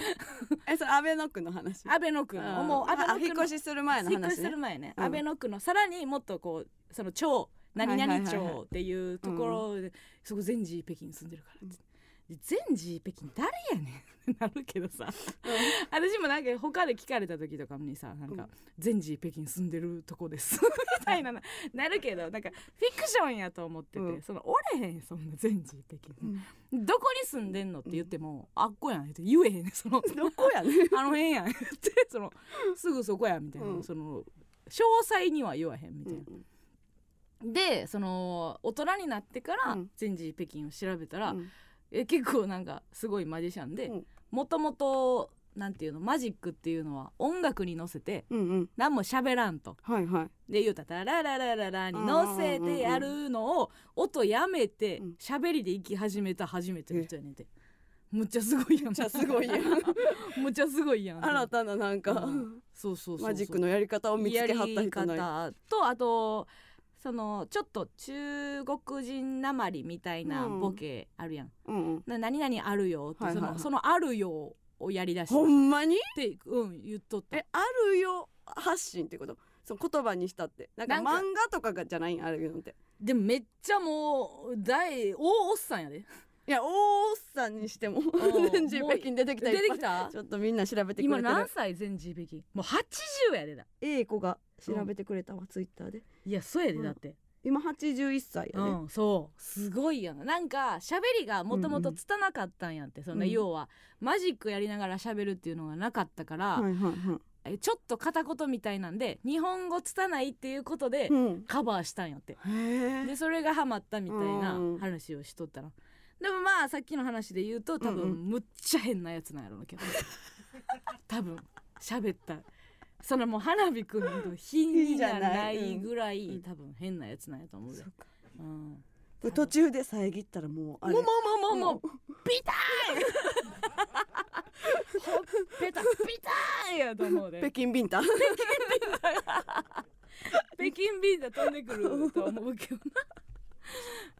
えそれ安倍の区の話？安倍野区の。もう安倍のあ引っ越しする前の引っ越しす話ねる前ね、うん。安倍野区の。さらにもっとこうその町何々町っていうところで、そこ全治北京住んでるからって、で全治北京誰やねんなるけどさ。私もなんか他で聞かれた時とかにさなんか、うん。全治北京住んでるとこです。*laughs* みたいなななるけどなんかフィクションやと思ってて、うん。そのおれへんそんな全治北京、うん。どこに住んでんのって言っても、あっこやんって言えへんねんその。どこやね *laughs* あの辺やんってそのすぐそこやみたいな、うん。その詳細には言わへんみたいな、でその大人になってからうん。全治北京を調べたら、うん。え結構なんかすごいマジシャンでうん。もともとなんていうのマジックっていうのは音楽に乗せてうんうん。何も喋らんと。はいはい。で言うたら「ラララララ」に乗せてやるのを音やめてうん。喋りで行き始めた初めての人やねんて。むっちゃすごいやん。めっちゃすごいやん。むっちゃすごいやん。新たななんか、うん。そうそうそうマジックのやり方を見つけはった人なとあとそのちょっと中国人なまりみたいなボケあるやん、うんうん。な何々あるよって、はいはいはい。そのそのあるよをやりだしてほんまに？ってうん言っとった。えあるよ発信ってこと？その言葉にしたって。なんか漫画とかがじゃない？んあるよって。でもめっちゃもう大大おっさんやでいや大おっさんにしても全人北京出てきた出てきた？ちょっとみんな調べてく今何歳全治北京もう80やでだ。A 子が調べてくれたわ、ツイッターで。いやそうやでうん。だって、今81歳やね、うん、そう。すごいやな。なんか喋りがもともと拙かったんやって、そのうん。要はマジックやりながら喋るっていうのがなかったから、はいはいはえちょっと片言みたいなんで日本語拙いっていうことでい、うん、カバーしたんやって、へえでそれがハマったみたいなうん。話をしとったらでもまあさっきの話で言うと多分、うん。うんむっちゃ変なやつなんやろうけど。*laughs* 多分喋った。そのもう花火くんの日にならないぐらい、うん。多分変なやつなんやと思うでそっか。うん。途中で遮ったらもうあれ。もうもうもうもうピターン *laughs* ほっぺたピターンやと思うで。北京ビンタ。北京ビータ飛んでくると思うけどな。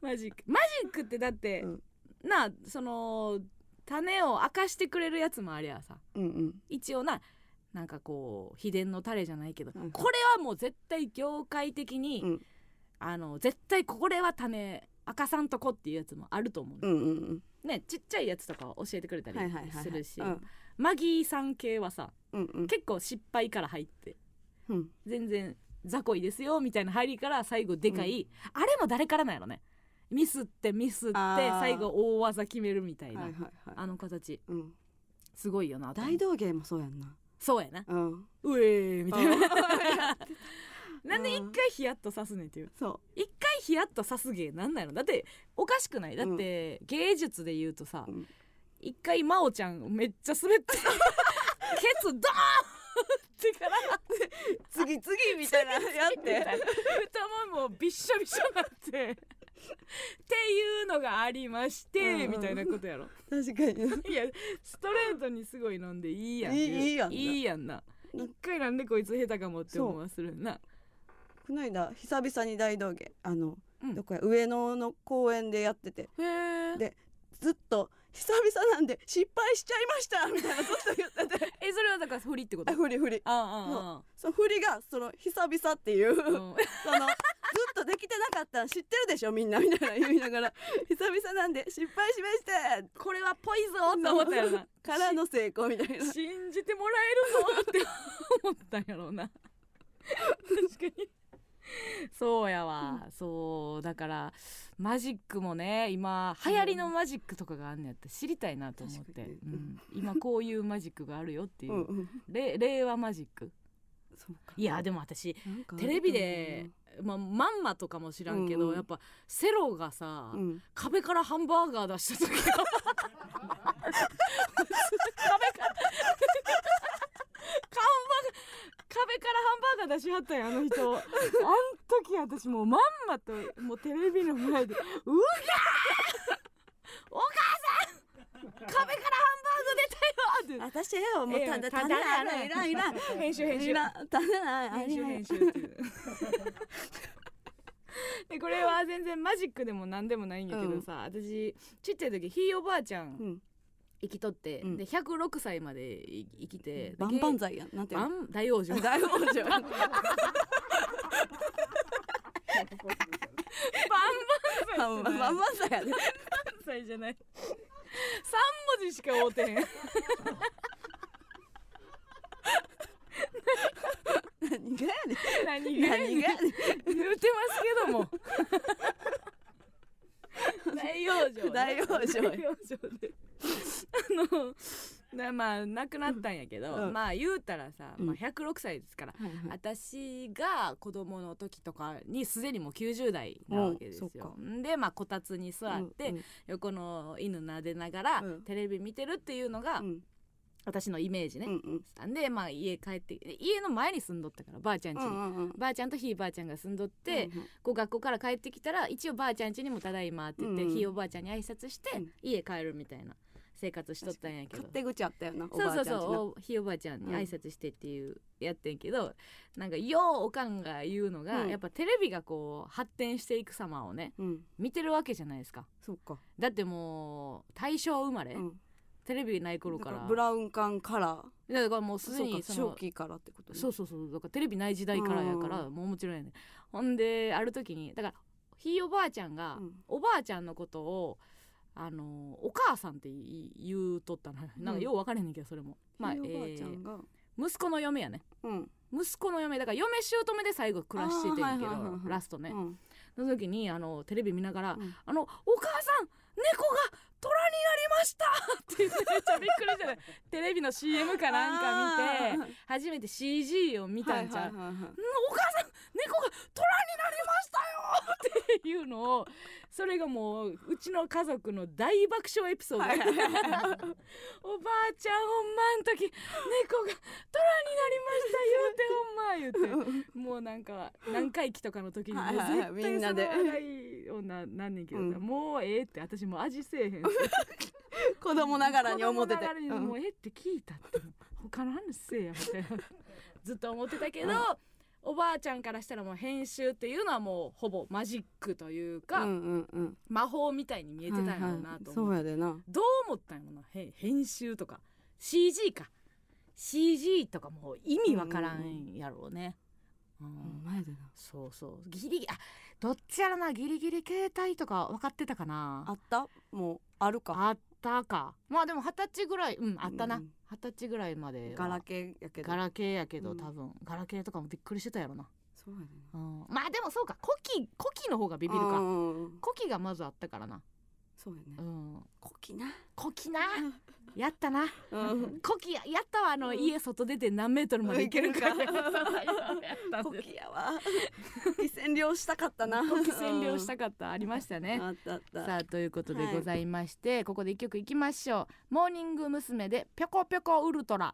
マジック。マジックってだって、うんなあその種を明かしてくれるやつもありゃさ。うんうん。一応ななんかこう秘伝のタレじゃないけど、はいはいこれはもう絶対業界的に、うん。あの絶対これは種明かさんとこっていうやつもあると思う、うんうんうん。ねちっちゃいやつとかを教えてくれたりするし。うん。マギーさん系はさうんうん。結構失敗から入ってうん。全然雑魚いですよみたいな入りから最後でかい、あれも誰からなんやろねミスってミスって最後大技決めるみたいな、はいはいはい。あの形。うん。すごいよなと。思う大道芸もそうやんな。そうやな。うん。うえーみたいな。うん。*laughs* なんで一回ヒヤッとさすねんっていう。そ一回ヒヤッとさす芸なんなんやろだっておかしくない？だって、芸術で言うとさうん。一回真央ちゃんめっちゃ滑って *laughs* ケツドーンってからう *laughs* 次次みたいなやって。太ももびっしょびしょになってっていうのがありまして、みたいなことやろ。確かに。いやストレートにすごい飲んでいいやん。いいやんな。いいやんな。一回なんでこいつ下手かもって思わするな。この間久々に大道芸あの、うん。どこや上野の公園でやってて。でずっと久々なんで失敗しちゃいましたみたいなずっと言ってて。*laughs* えそれはだから振りってこと？あ振り振り。あその振りがその久々っていう、*laughs* そのずっとできてなかったん知ってるでしょみんなみたいな言いながら。*laughs* 久々なんで失敗しました。これはぽいぞって思ったやろな。からの成功みたいな。信じてもらえるぞって思ったんやろうな。確かに。そうやわ、そうだからマジックもね今流行りのマジックとかがあんねやって知りたいなと思って、うん、今こういうマジックがあるよっていう。う、ん令和マジック。そうか。いやでも私テレビで、まあ、まんまとかも知らんけど、うんうん。やっぱセロがさ、うん。壁からハンバーガー出した時が壁からハンバーガー壁からハンバーガー出しはったんやあの人。あん時私もうまんまともうテレビの前で「うわお母壁からハンバーガー出たよ!」って私よもうただええただあるいらんいらん。編集編集。いらんただないあ編集編集。っていうでこれは全然マジックでも何でもないんやけどさ、私ちっちゃい時ひいおばあちゃんうん。生きとって、うん。で106歳まで生生きてバンバン剤やんなんていう大往生大王女。バンバンバンバンバンバン剤やで歳じゃない。3文字しか合うてへん。何がやねん。何がやねん。言うてますけども。大往生ね大往生大往生でなまあ亡くなったんやけど、うん。まあ言うたらさ、うん。まあ、106歳ですから、はいはい。私が子供の時とかにすでにもう90代なわけですよ。でまあこたつに座って、うん。横の犬撫でながら、うん。テレビ見てるっていうのが、うん。私のイメージね。うんうん。でまあ家帰って家の前に住んどったからばあちゃん家に。うんうんうんばあちゃんとひいばあちゃんが住んどって、うんうん。こう学校から帰ってきたら一応ばあちゃん家にもただいまって言って、うんうん。ひいおばあちゃんに挨拶して、うん。家帰るみたいな生活しとったんやけど。勝手口あったよなおそうそうそうひいおばあちゃんに挨拶してっていうやってんけど、なんかようおかんが言うのが、うん。やっぱテレビがこう発展していく様をねうん。見てるわけじゃないですか。そうか。だってもう大正生まれ、うん。テレビない頃だかかららブラウン管カラーだからもうすでにその正気からってことね。そうそうそう。だからテレビない時代からやから、もうもちろんやねほんである時にだからひいおばあちゃんが、うん。おばあちゃんのことをあのお母さんって言うとったななんかよう分かれへんねんけどそれも、まあ、えー息子の嫁やね。うん。息子の嫁だから嫁姑で最後暮らしててんけど、はいはいラストね、うん。その時にあのテレビ見ながら「うん。あのお母さん猫が虎になりました!」って言ってめっちゃびっくりしたテレビの CM かなんか見て初めて CG を見たんちゃう、はいはいはいはい。うんお母さん猫が虎になりましたよ！*laughs* っていうのをそれがもううちの家族の大爆笑エピソード、はい。*laughs* おばあちゃんほんまん時猫が虎になりました言うてほんま言うてもうなんか何回忌とかの時にもう絶対みんなでその笑いをななんねんけどさ、うん。もうええって私もう味せえへん *laughs* 子供ながらに思ってて。子供ながらにうん。もうええって聞いたって。他の話せえやみたいな。ずっと思ってたけど、うんおばあちゃんからしたらもう編集っていうのはもうほぼマジックというか、うんうんうん。魔法みたいに見えてたんやろうなとそ思う、うやでなどう思ったんやろな。へ編集とか。CG か。CG とかもう意味わからんやろうね、うん前でな。そうそう。ギリギリあどっちやろな。ギリギリ携帯とか分かってたかな。あった？もうあるか。あったか。まあでも二十歳ぐらいうんあったな。うん二十、歳ぐらいまでは。ガラケーやけど。ガラケーやけどうん。多分、ガラケーとかもびっくりしてたやろな、そうやでうん、まあでもそうか。コキコキの方がビビるなか。うんうんコキがまずあったからなそうやね。うん。コキな。コキな。やったな。うん。コキややったわ。あの、家外出て何メートルまで行けるか行けるかやったんコですキやわ。コキ占領したかったな。コキ占領したかった。ありましたね。あったあった。さあということではいございまして、ここで一曲いきましょう。モーニング娘。でぴょこぴょこウルトラ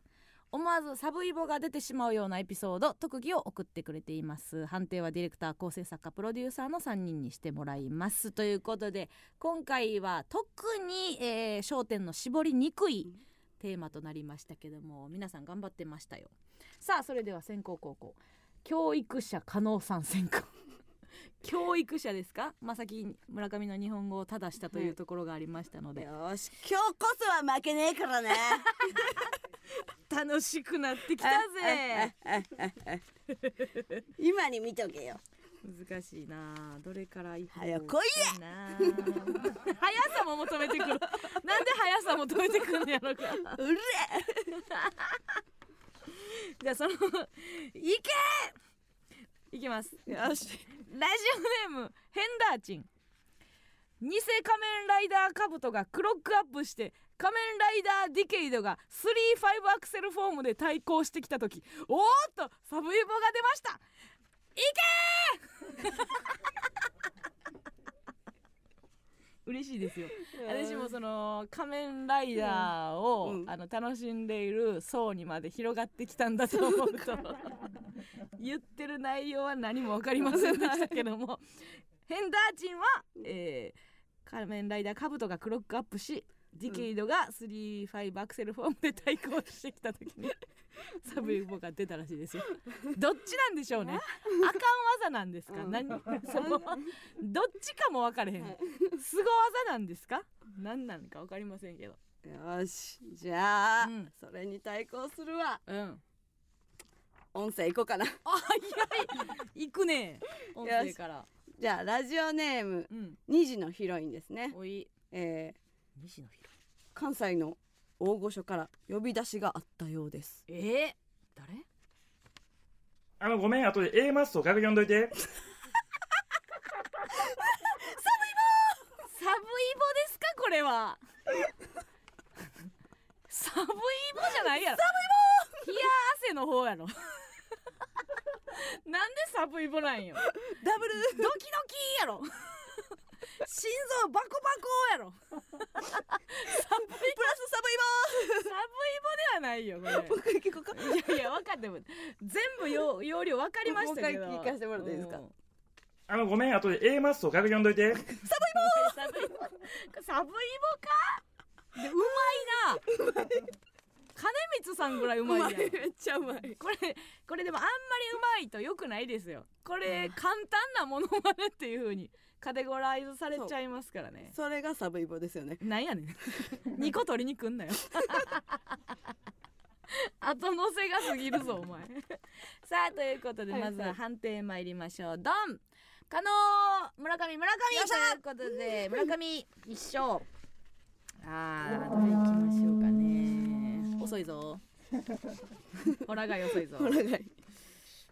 思わずサブイボが出てしまうようなエピソード特技を送ってくれています。判定はディレクター構成作家プロデューサーの3人にしてもらいます。ということで今回は特に、えー焦点の絞りにくいテーマとなりましたけども皆さん頑張ってましたよ。さあそれでは先攻後攻。教育者加納さん先行教育者ですか？まさき村上の日本語を正したというところがありましたので、よし今日こそは負けねえからね *laughs* 楽しくなってきたぜ。*laughs* 今に見とけよ。難しいな。どれからいこう早く来いや。な速さも求めてくる。なんで速さ求めてくるんやろか。うれじゃあそのいけ。いきます。よし。ラジオネームヘンダーチン。偽仮面ライダーカブトがクロックアップして仮面ライダーディケイドが3-5アクセルフォームで対抗してきた時おーっとサブイボが出ました。いけー！*laughs* 嬉しいですよ。私もその仮面ライダーを、うん。あの楽しんでいる層にまで広がってきたんだと思うと *laughs* 言ってる内容は何も分かりませんでしたけども。ヘンダーチンは、えー仮面ライダーカブトがクロックアップしディケイドが3-5アクセルフォームで対抗してきた時に *laughs* サブイボが出たらしいですよ。*laughs* どっちなんでしょうね？あ。かん技なんですか、うん。何？*laughs* そのどっちかも分かれへん。すご技なんですか？何なのか分かりませんけど。よし。じゃあ、うん。それに対抗するわ。うん。音声いこうかな。あ早い。行くね。音声から。じゃあラジオネーム。うん。2時のヒロインですね。おい。えー、西野博。関西の大御所から呼び出しがあったようです。えー、誰？あのごめん後で A マスト楽読んどいて。*laughs* サブイボ。サブイボですか？これは。*laughs* サブイボじゃないやろ。サブイボ冷や汗の方やろ。*laughs* なんでサブイボなんよ。ダブル。ドキドキやろ。心臓バコバコやろ。サブイボ。プラスササブイボではないよこれ。ブイボもう一回聞こ。いやいや分かっても。全部よ容量分かりましたけど。もう一回聞かせてもらっていいですか？うん。あのごめん後で A マッソ書き読んどいて。サブイボ。サブイボ。か？でうまいな。金光さんぐらいううまいやん。めっちゃうまい。これこれでもあんまりうまいとよくないですよ。これ簡単なものまねっていう風にカテゴライズされちゃいますからね。それがサブイボですよね。なんやねん。*laughs* 2個取りに来んなよ。*laughs* 後乗せが過ぎるぞ *laughs* お前。さあということではいまずは判定参りましょう。ドン！加納！村上村上！ということで村上一勝。あーどれ行きましょうかね。遅いぞ。ほらがい遅いぞ。ほらがい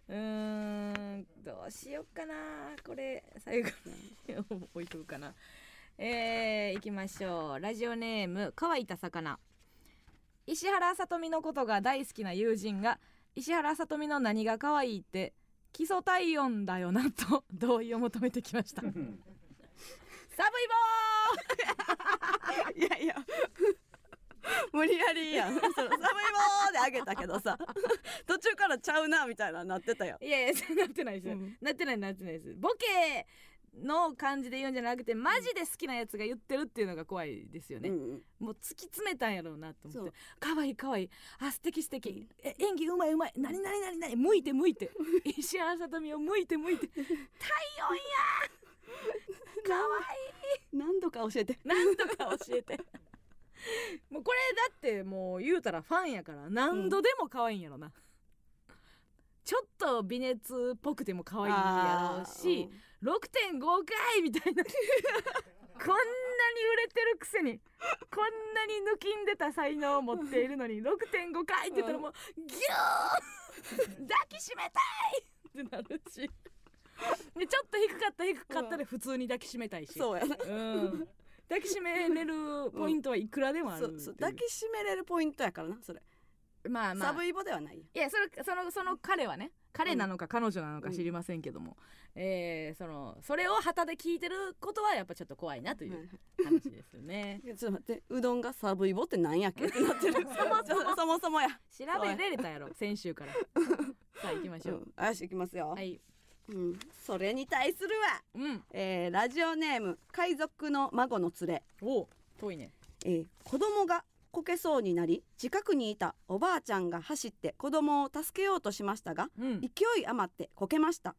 うーんどうしよっかなこれ最後に置いとくかな。えー、いきましょう。ラジオネーム乾いた魚。石原さとみのことが大好きな友人が石原さとみの何が可愛いって基礎体温だよなと *laughs* 同意を求めてきました。サブイボ *laughs* いやいや無理やりやん。*laughs* そのサブイボーであげたけどさ。*laughs* 途中からちゃうなみたいななってたよ。ーいやいやなってないです。よ、うん。なってないなってないです。ボケの感じで言うんじゃなくてマジで好きなやつが言ってるっていうのが怖いですよね、うんもう突き詰めたんやろうなと思って。可愛い可愛い。あ素敵素敵。え演技うまいうまい。何何何何向いて向いて。*laughs* 石原さとみを向いて向いて。体温や可愛何度か教えて。い何とか教えて *laughs* もうこれだってもう言うたらファンやから何度でも可愛いんやろな、ちょっと微熱っぽくても可愛いやろうし、6.5回みたいな。*laughs* こんなに売れてるくせに。こんなに抜きんでた才能を持っているのに6.5回って言ったらもうギュー抱きしめたいってなるし。でちょっと低かった低かったで普通に抱きしめたいし。そうやな。うん、抱きしめれるポイントはいくらでもあるそうそう。抱きしめれるポイントやからなそれ。まあまあ。サブイボではないよいやそれそのその彼はね彼なのか彼女なのか知りませんけども、えーそのそれを旗で聞いてることはやっぱちょっと怖いなという話ですよね。*laughs* ちょっと待って。うどんがサブイボってなんやっけってなってる。*laughs* そもそも。そもそもや。調べられたやろ先週から。*laughs* さあ行きましょう、うん。よしいきますよ、はいうん、それに対するは、うん。えーラジオネーム海賊の孫の連れ、お遠いね。えー子供がこけそうになり近くにいたおばあちゃんが走って子供を助けようとしましたがうん。勢い余ってこけました。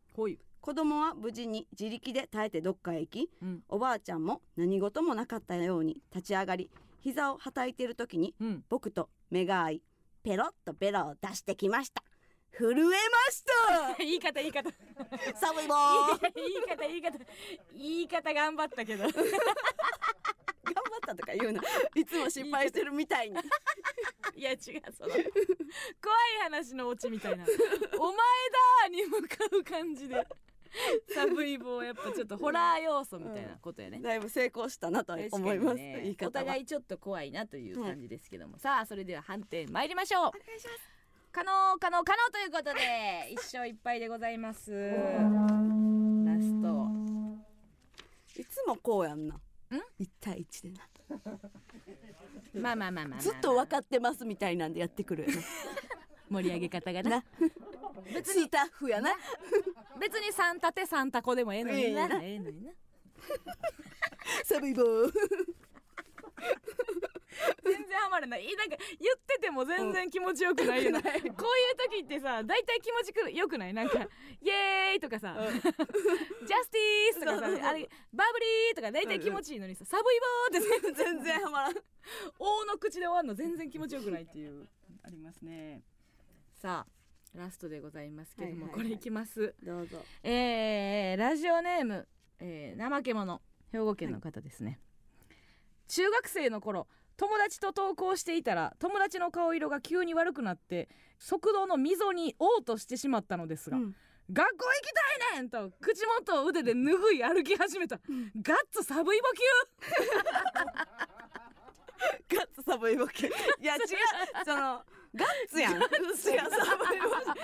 子供は無事に自力で耐えてどっかへ行きうん。おばあちゃんも何事もなかったように立ち上がり膝をはたいている時にうん。僕と目が合いペロッとベロを出してきました震えました。言い方言い方。サブイボ言い方 *laughs* 言い方。言い方頑張ったけど。*laughs* 頑張ったとか言うな。いつも失敗してるみたいに。いや違うその。怖い話のオチみたいな「*laughs* お前だ!」に向かう感じで。サブイボやっぱちょっとホラー要素みたいなことやね、だいぶ成功したなと思います、にね。お互いちょっと怖いなという感じですけども、さあそれでは判定参りましょう可能可能可能ということで *laughs* 一勝一敗でございます。ラスト。いつもこうやんな。一対一でな。*laughs* まあまあまあまあまあ、ずっと分かってますみたいなんでやってくる *laughs* 盛り上げ方がな。な。別にスタッフやな。別に3立て3タコでもええのにな。ええな。ええのにな。サブイボ *laughs* 全然ハマらない。いなんか言ってても全然気持ちよくないよな、こういう時ってさ大体気持ちくよくない？なんか「*laughs* イエーイ!」とかさ「*laughs* ジャスティース!」とかさあれ「バブリー!」とか大体気持ちいいのにさ「サブイボー!」って全然ハマらん。大の口で終わるの全然気持ちよくないっていう。ありますね。さあラストでございますけども、はいはいはい。これいきます。どうぞ。えー、ラジオネーム、えー、怠け者兵庫県の方ですね、中学生の頃友達と登校していたら友達の顔色が急に悪くなって食堂の溝に嘔吐してしまったのですが、うん。学校行きたいねんと口元を腕で拭い歩き始めた、ガッツサブイボ級。*laughs* ガッツサブイボ系いや違う。そのガッツやん。ガッツやサブイボガッ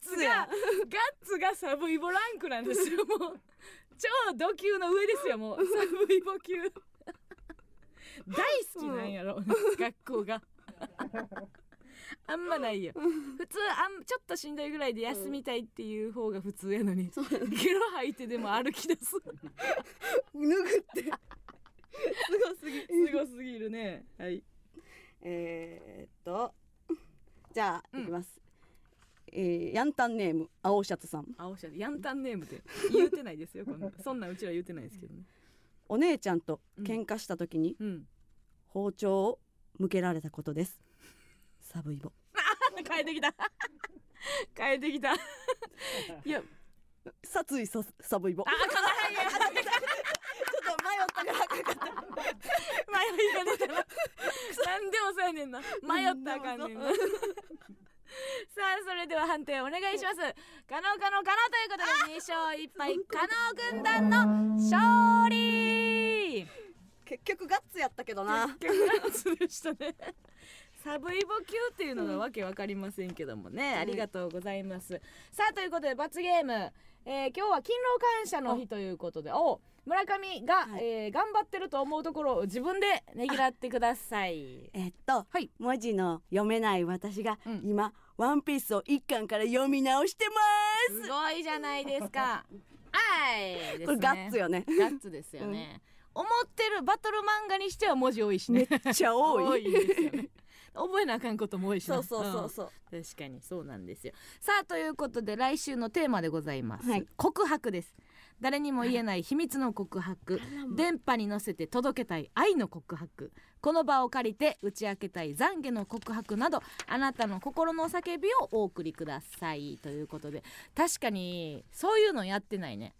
ツやんガッツがサブイボランクなんですよもう。超ド級の上ですよもう。サブイボ級大好きなんやろ、学校が。あんまないよ。普通あんちょっとしんどいぐらいで休みたいっていう方が普通やのに、ゲロ吐いてでも歩き出す。す *laughs* 脱ぐって。すごすぎごすぎるね。はい。えー、っとじゃあ、うん。いきます。えー、ヤンタンネーム青シャツさん。青シャツ。ヤンタンネームで言うてないですよこんな。そんなんうちら言うてないですけどねお姉ちゃんと喧嘩した時にうん。包丁を向けられたことです。サブイボ。*laughs* 変えてきた。変えてきた。いや殺意さサブイボ。あかわいいちょっと迷ったからあかんかった。迷いが出たな何でもそうやねんな。迷ったらあかんねんな。さあそれでは判定お願いします。可能可能可能ということで2勝1敗可能軍団の勝利結局ガッツやったけどな。結局ガッツでしたね。サブイボ級っていうのがわけわかりませんけどもね、ありがとうございます。さあということで罰ゲーム、えー今日は勤労感謝の日ということで。お村上が、はい。えー頑張ってると思うところを自分でねぎらってください。えっと、はい。文字の読めない私が、うん。今ワンピースを一巻から読み直してます。すごいじゃないですか。*laughs* はい。ね。これガッツよね。ガッツですよね、思ってるバトル漫画にしては文字多いしめねっちゃ多い。ですよね。覚えなあかんことも多いしな。そうそうそうそう、うん。確かにそうなんですよ。さあということで来週のテーマでございます、はい。告白です。誰にも言えない秘密の告白。電波に乗せて届けたい愛の告白。この場を借りて打ち明けたい懺悔の告白などあなたの心の叫びをお送りください。ということで確かにそういうのやってないね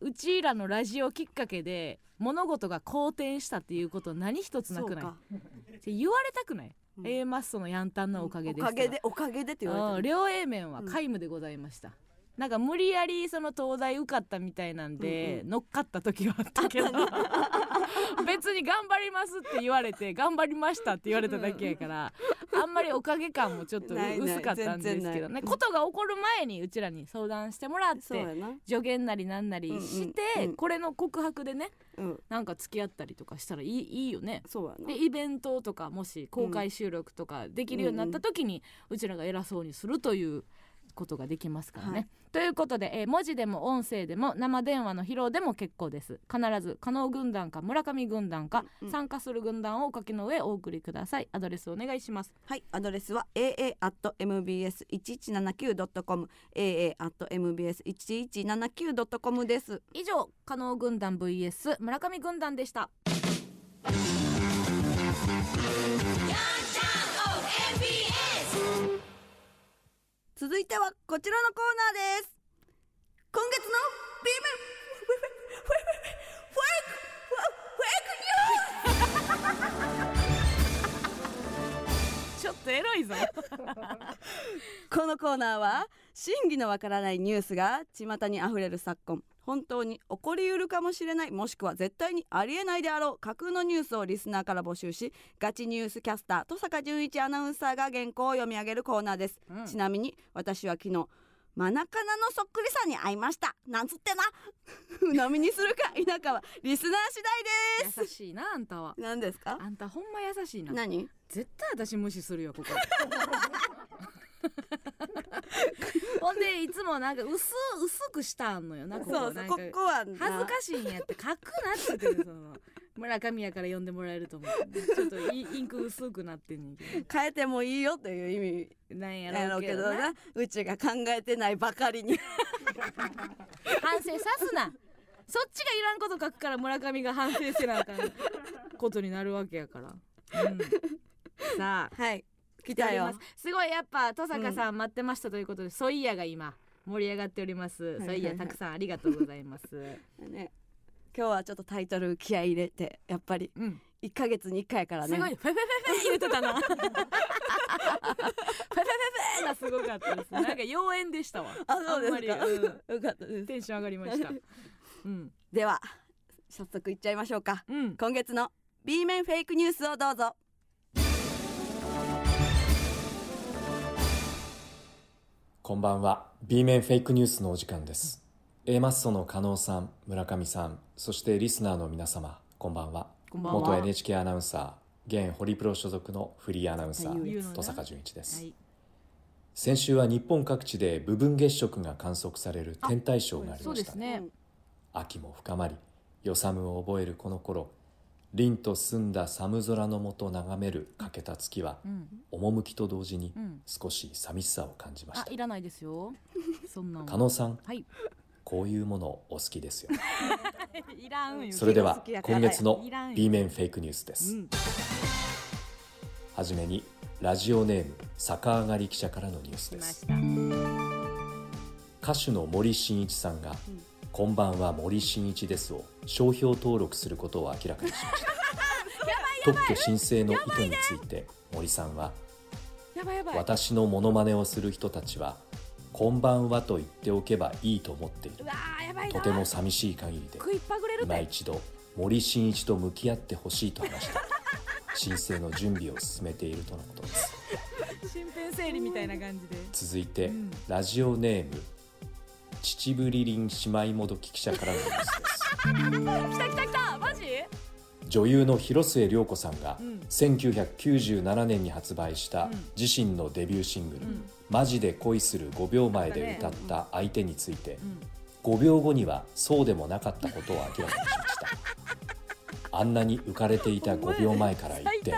うちらのラジオきっかけで物事が好転したっていうこと何一つなくない？言われたくない、うん。A マッソのヤンタンのおかげですおかげでおかげでって言わうんれてる。両 A 面は皆無でございました、なんか無理やりその東大受かったみたいなんで、うんう乗っかった時はあったけど *laughs* 別に頑張りますって言われて頑張りましたって言われただけやからあんまりおかげ感もちょっと薄かったんですけどね。ことが起こる前にうちらに相談してもらって助言なりなんなりして、うんうんうんこれの告白でねうん。なんか付き合ったりとかしたらいいいいよね。でイベントとかもし公開収録とかできるようになった時に、うちらが偉そうにするということができますからね。はい。ということで、えー文字でも音声でも生電話の披露でも結構です。必ず加納軍団か村上軍団か、うん参加する軍団をお書きの上お送りください。アドレスお願いします。はい、アドレスは aa.mbs1179.com aa.mbs1179.com です。以上加納軍団 vs 村上軍団でした続いてはこちらのコーナーです。今月の B *laughs* ちょっとエロいぞ。*laughs* このコーナーは真偽のわからないニュースが巷にあふれる昨今本当に起こりうるかもしれないもしくは絶対にありえないであろう架空のニュースをリスナーから募集しガチニュースキャスター戸坂淳一アナウンサーが原稿を読み上げるコーナーです、うん。ちなみに私は昨日マナカナのそっくりさんに会いました。なんつってな？*laughs* 鵜呑みにするか否かはリスナー次第です。優しいなあんたは。何ですか？あんたほんま優しいな。何？絶対私無視するよここ *laughs* *laughs* ほんでいつもなんか薄薄くしたんのよ。なここそうそうんなかここはな。恥ずかしいんやって書くなって言ってるその *laughs* 村上やから呼んでもらえると思ってちょっとイインク薄くなってんねんけ変えてもいいよという意味。どなんややろろうけどなうけどな。うちが考えてないばかりに。反省さすな。そっちがいらんこと書くから村上が反省せなあかんことになるわけやから、うん、*laughs* さあ。はい来来ておりますすごいやっぱ登坂さん待ってましたということで、ソイヤが今盛り上がっております、ソイヤたくさんありがとうございます。*laughs* ね今日はちょっとタイトル気合い入れてやっぱりうん。1ヶ月に1回やからね。すごい。フェフェフェ言ってたなフェフェフェがすごかったですなんか妖艶でしたわあそうですかうんよかったですテンション上がりましたうんでは早速いっちゃいましょうかうん今月の B 面フェイクニュースをどうぞこんばんは。B 面フェイクニュースのお時間です。A マッソの加納さん村上さんそしてリスナーの皆様こんばんは。こんばんは。元 NHK アナウンサー現ホリプロ所属のフリーアナウンサはい。ー戸坂淳一です、はい。先週は日本各地で部分月食が観測される天体ショーがありました。秋も深まり与寒を覚えるこの頃凛と澄んだ寒空の下眺める欠けた月はうん。趣と同時にうん。少し寂しさを感じましたあいらないですよ。*laughs* そんな加納さんはい。こういうものお好きですよ。ね *laughs* いらんよ。それでは今月の B 面フェイクニュースです、うん。はじめにラジオネーム逆上がり記者からのニュースです。歌手の森進一さんが「こんばんは森進一です」を商標登録することを明らかにしました。*laughs* 特許申請の意図について森さんは私のモノマネをする人たちは「こんばんは」と言っておけばいいと思っていうるとても寂しい限りで今で一度森進一と向き合ってほしいと話して *laughs* 申請の準備を進めているとのことです。*laughs* 身辺整理みたいな感じで。続いて、うん。ラジオネーム秩父リリン姉妹もどき記者からのニュースです。来た来た来たマジ？女優の広末涼子さんが、うん。1997年に発売したうん。自身のデビューシングル「ん。マジで恋する5秒前」で歌った相手について、うん。5秒後にはそうでもなかったことを明らかにしました。あんなに浮かれていた5秒前から一最転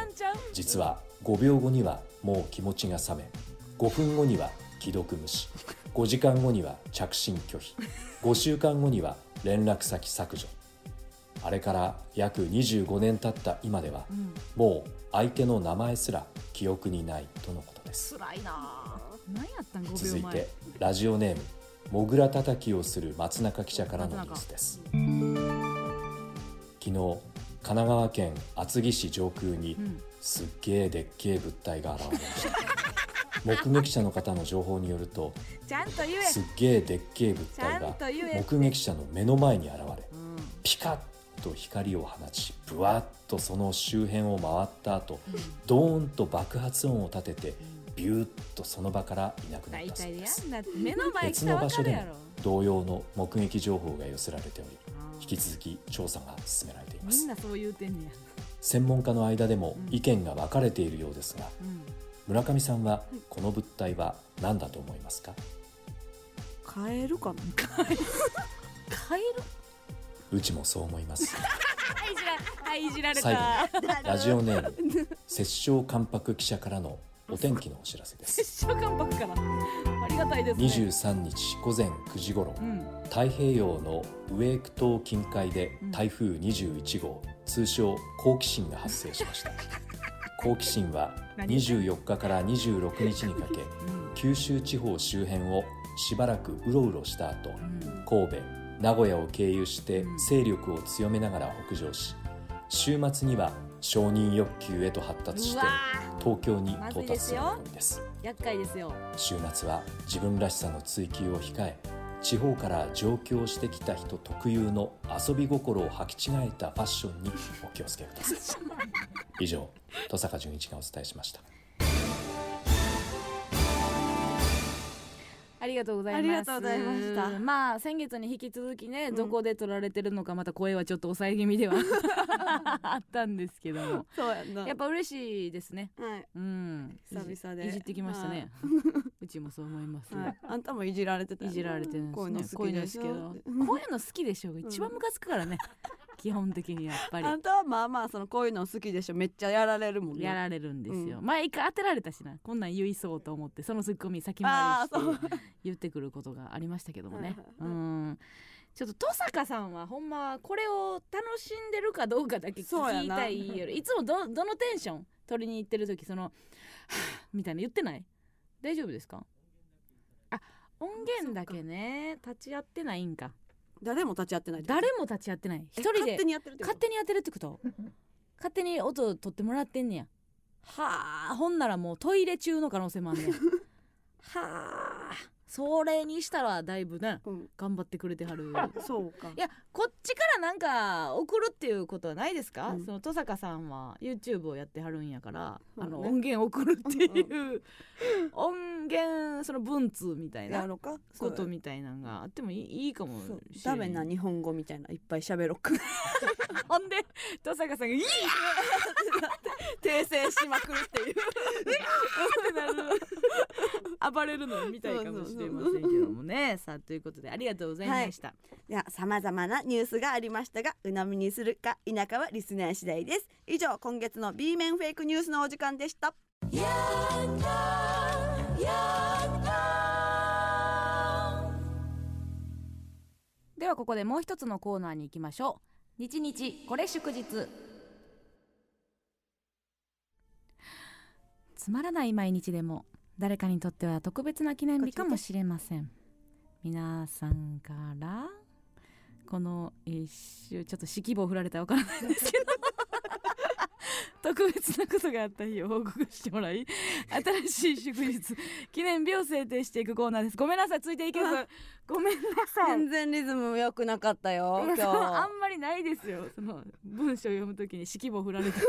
実は5秒後にはもう気持ちが冷め5分後には既読無視5時間後には着信拒否。5週間後には連絡先削除。あれから約25年経った今では、ん。もう相手の名前すら記憶にないとのことです。辛いな何やったん？5秒前続いてラジオネームもぐらたたきをする松中記者からのニュースです。昨日神奈川県厚木市上空にん。すっげえでっけえ物体が現れました目撃者の方の情報によるとちゃんと言え。すっげえでっけえ物体が目撃者の目の前に現れうん。ピカッと光を放ちぶわっとその周辺を回った後ドーンと爆発音を立ててビューッとその場からいなくなったそうです。別の場所でも同様の目撃情報が寄せられておりうん。引き続き調査が進められています。専門家の間でも意見が分かれているようですがうん村上さんはこの物体は何だと思いますか？カエルかな？カエルうちもそう思います。はいいじらはいいじられ最た後にラジオネーム摂政関白記者からのお天気のお知らせです。摂政関白から。ありがたいですね。23日午前9時頃うん。太平洋のウェーク島近海で台風21号、通称好奇心が発生しました。好奇心は何24日から26日にかけ九州地方周辺をしばらくうろうろした後うん。神戸名古屋を経由して勢力を強めながら北上し週末には承認欲求へと発達して東京に到達する見込みですー厄介ですよ。週末は自分らしさの追求を控え地方から上京してきた人特有の遊び心を履き違えたファッションにお気をつけください。*laughs* 以上戸坂淳一がお伝えしました。ありがとうございます。ありがとうございました。まあ先月に引き続きね、どこで撮られてるのかまた声はちょっと抑え気味では *laughs* あったんですけども。そうやんな。やっぱ嬉しいですね。はい。うん。久々で。いじってきましたね。うちもそう思います、はい、あんたもいじられてたよ。ねいじられてるんこういうのですね好きでしょこういうの好きだ *laughs* こういうの好きでしょ。が一番ムカつくからね、*laughs* 基本的にやっぱり。あんたはまあまあそのこういうの好きでしょ。めっちゃやられるもんね。やられるんですよ、う前一回当てられたしな。こんなん言いそうと思ってそのツッコミ先回りして言ってくることがありましたけどもね。ううん。ちょっと登坂さんはほんまこれを楽しんでるかどうかだけ聞きたいよ。りいつもどどのテンション？取りに行ってる時そのみたいな言ってない？大丈夫ですか？あ音源だけね立ち会ってないんか。誰も立ち会ってない誰も立ち会ってない。一人で。勝手にやってるってこと？勝手にやってるってこと？勝手に音取ってもらってんねや。はあ。ほんならもうトイレ中の可能性もあんねや。*laughs* はあそれにしたらだいぶねうん。頑張ってくれてはる。*laughs* そうか。いやこっちからなんか送るっていうことはないですか、うん。その登坂さんは YouTube をやってはるんやから、そうね。あの音源送るっていう、音源その文通みたいなことみたいなのがあってもいいいいかもしれないな日本語みたいないっぱい喋ろっか。*laughs* ほんで登坂さんが「いい! *laughs*」訂正しまくるっていう。暴れるのを見たいかもしれません。けどもねさあということでありがとうございました、では様々なニュースがありましたが鵜呑みにするか否かはリスナー次第です以上今月の B 面フェイクニュースのお時間でしたではここでもう一つのコーナーに行きましょう。日日これ祝日。つまらない毎日でも誰かにとっては特別な記念日かもしれません。皆さんからこの一週ちょっと指揮棒振られたらわからないんですけど。*laughs* 特別なことがあった日を報告してもらい新しい祝日記念日を制定していくコーナーです。ごめんなさいついていけずごめんなさい。全然リズム良くなかったよ今いやそうあ日んまりないですよ。その文章を読むときに指揮棒振られて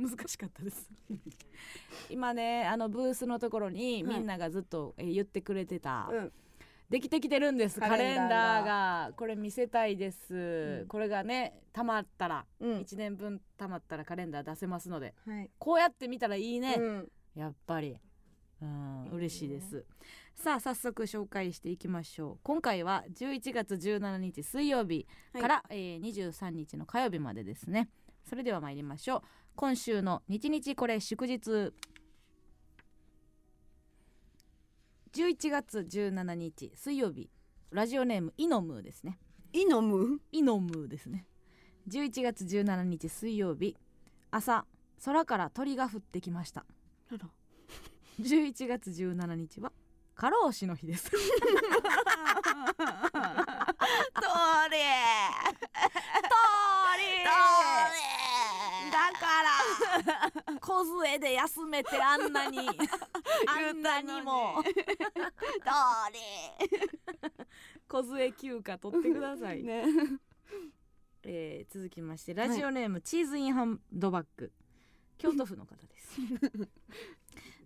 難しかったです。今ねあのブースのところにはいみんながずっとえー言ってくれてた、うん。できてきてるんですカカレンダーが。がこれ見せたいです、うん。これがねたまったら、うん。1年分たまったらカレンダー出せますので。はい。こうやって見たらいいね、うん。やっぱり。うん嬉しいです。さあ早速紹介していきましょう。今回は11月17日水曜日から、えー23日の火曜日までですね。それでは参りましょう今週の日日これ祝日。11月17日水曜日。ラジオネームイノムーですね。イノム？イノムーですね。11月17日水曜日。朝空から鳥が降ってきました。あら。11月17日は過労死の日です。どれだから。*laughs* 小杖で休めてあんなに。*laughs* あんなにも。*laughs* 小杖休暇取ってください、ね。えー続きましてラジオネーム、チーズインハンドバッグ。京都府の方です。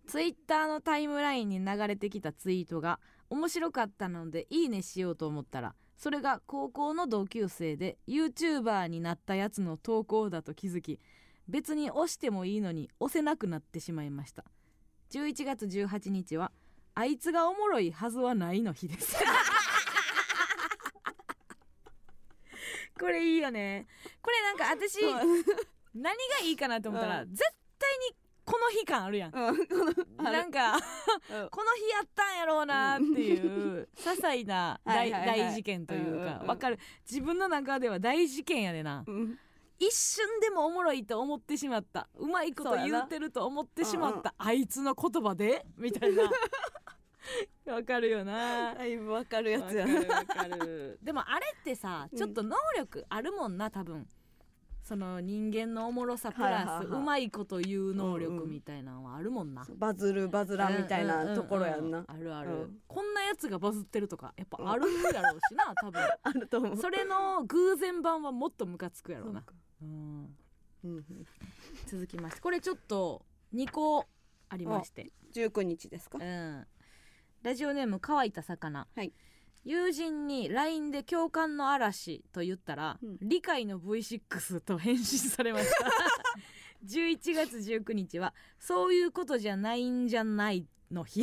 ツイッターのタイムラインに流れてきたツイートが面白かったのでいいねしようと思ったらそれが高校の同級生で YouTuber になったやつの投稿だと気づき別に押してもいいのに押せなくなってしまいました。11月18日はあいつがおもろいはずはないの日です。*laughs* これいいよね。これなんか私何がいいかなと思ったら、う絶対にこの日感あるやん。うんなんかうん。この日やったんやろうなっていう些細な大はいはいはい。大事件といううんうんかる。自分の中では大事件やでな。うん一瞬でもおもろいと思ってしまった。うまいこと言うてると思ってしまった。あいつの言葉で？みたいな。*laughs* わかるよな。だいぶわかるやつやな。るわかる。*laughs* でもあれってさうんちょっと能力あるもんな多分その人間のおもろさプラはいはいはい。うまいこと言う能力みたいなのはあるもんな、バズるバズらんみたいなところやんな。あるある、うん。こんなやつがバズってるとかやっぱあるやろうしな多分。*laughs* あると思う。それの偶然版はもっとムカつくやろうな。うん。続きまして。これちょっと2個ありまして。19日ですか？うん。ラジオネーム乾いた魚、はい友人に LINE で共感の嵐と言ったら、うん。理解の V6 と返信されました。*laughs* 11月19日はそういうことじゃないんじゃないの日。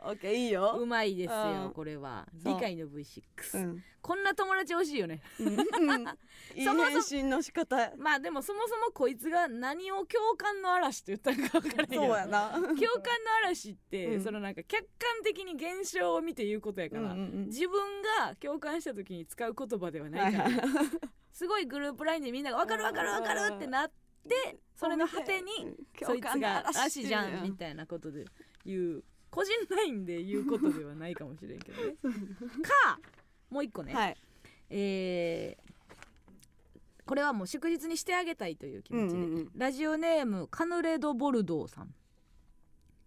オッケーいいよ。うまいですようん。これは。理解の V6、うん。こんな友達欲しいよね。う *laughs* いい返信の仕方。まあでもそもそもこいつが何を共感の嵐と言ったのか分からないそうやな。共感の嵐って、うん。そのなんか客観的に現象を見て言うことやから、うんうんうん。自分が共感した時に使う言葉ではないから、はいはい。すごいグループラインでみんなが「分かる分かる分かる」ってなってそれの果てにそいつが「嵐じゃん」みたいなことで言う個人ラインで言うことではないかもしれんけどね。かもう一個ね、はい。えーこれはもう祝日にしてあげたいという気持ちで、うんうんうん。ラジオネームカヌレド・ボルドーさん。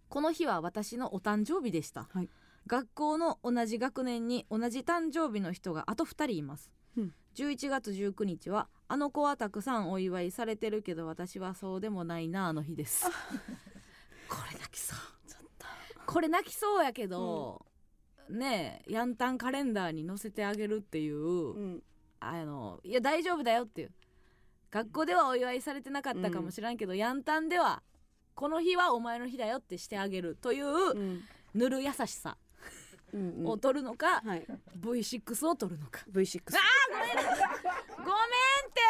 この日は私のお誕生日でした、はい。学校の同じ学年に同じ誕生日の人があと2人います、うん。11月19日はあの子はたくさんお祝いされてるけど私はそうでもないなあの日です。*laughs* これ泣きそう。これ泣きそうやけど、ねえヤンタンカレンダーに載せてあげるっていう、うん。あのいや大丈夫だよっていう。学校ではお祝いされてなかったかもしれんけど、ヤンタンではこの日はお前の日だよってしてあげるといううん。ぬる優しさ。うんうんを取るのか、はい。V6 を取るのか。V6 ごめん。って。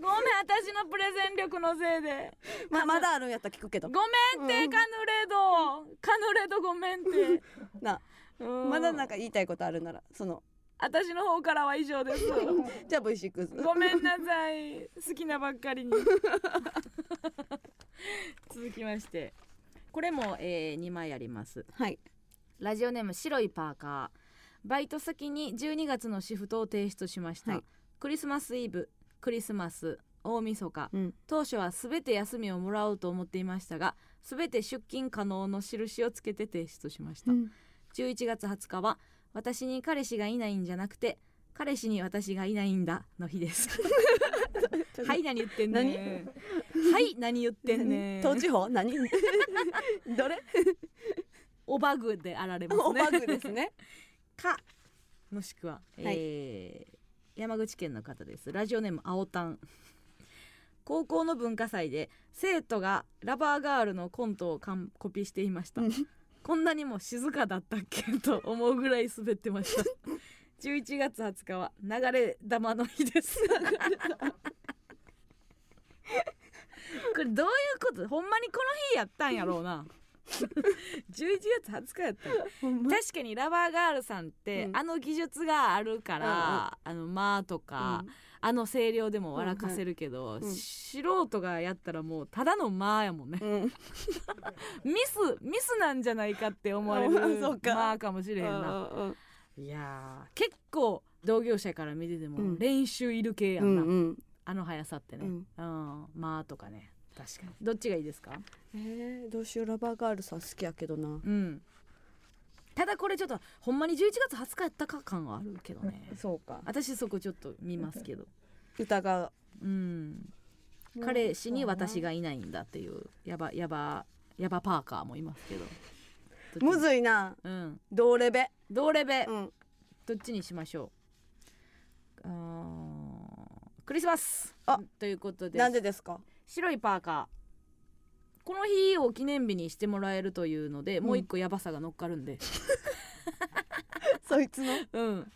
ごめん私のプレゼン力のせいで。ままだあるんやったら聞くけど。ごめんって、うんカヌレドカヌレドごめんって、なうん。まだなんか言いたいことあるならその。私の方からは以上です。*laughs* じゃあ V6 ごめんなさい。好きなばっかりに。*laughs* 続きまして。これも、え2枚あります。はいラジオネーム白いパーカー。バイト先に12月のシフトを提出しました、はい。クリスマスイブクリスマス大晦日。うん。当初は全て休みをもらおうと思っていましたが全て出勤可能の印をつけて提出しました、11月20日は私に彼氏がいないんじゃなくて彼氏に私がいないんだの日です。*laughs* はい何言ってんねん。はい何言ってんねん。東地方何？*laughs* どれ？おバグであられますね。*laughs* おバグですね。かもしくは、えー山口県の方です。ラジオネーム青タン高校の文化祭で生徒がラバーガールのコントをカンコピしていました。う *laughs* んこんなにも静かだったっけ？と思うぐらい滑ってました。*laughs* 11月20日は流れ玉の日です。これどういうこと？ほんまにこの日やったんやろうな11月20日やった確かにラバーガールさんって、うん。あの技術があるから、あの間とか、あの声量でも笑かせるけど、んうん。素人がやったらもうただの間やもんね、うん。う *laughs* んミスミスなんじゃないかって思われるあ *laughs* そうか。もしれへんな、うんいやー結構同業者から見ててもうん。練習いる系やうんな、ん。あの速さってね、ううんん、間とかね確かに。どっちがいいですか？えー、どうしよう。ラバーガールさん好きやけどな。うん。ただこれちょっとほんまに11月20日やったか感はあるけどね。*laughs* そうか。私そこちょっと見ますけど。疑う。ん。彼氏に私がいないんだっていうやばやばやばパーカーもいますけど。むずいな。うん。同レベ。同レベ、うん。どっちにしましょう？あークリスマス！あ。ということで。なんでですか？白いパーカー。この日を記念日にしてもらえるというので、もう一個やばさが乗っかるんで。*laughs* そいつの？うん。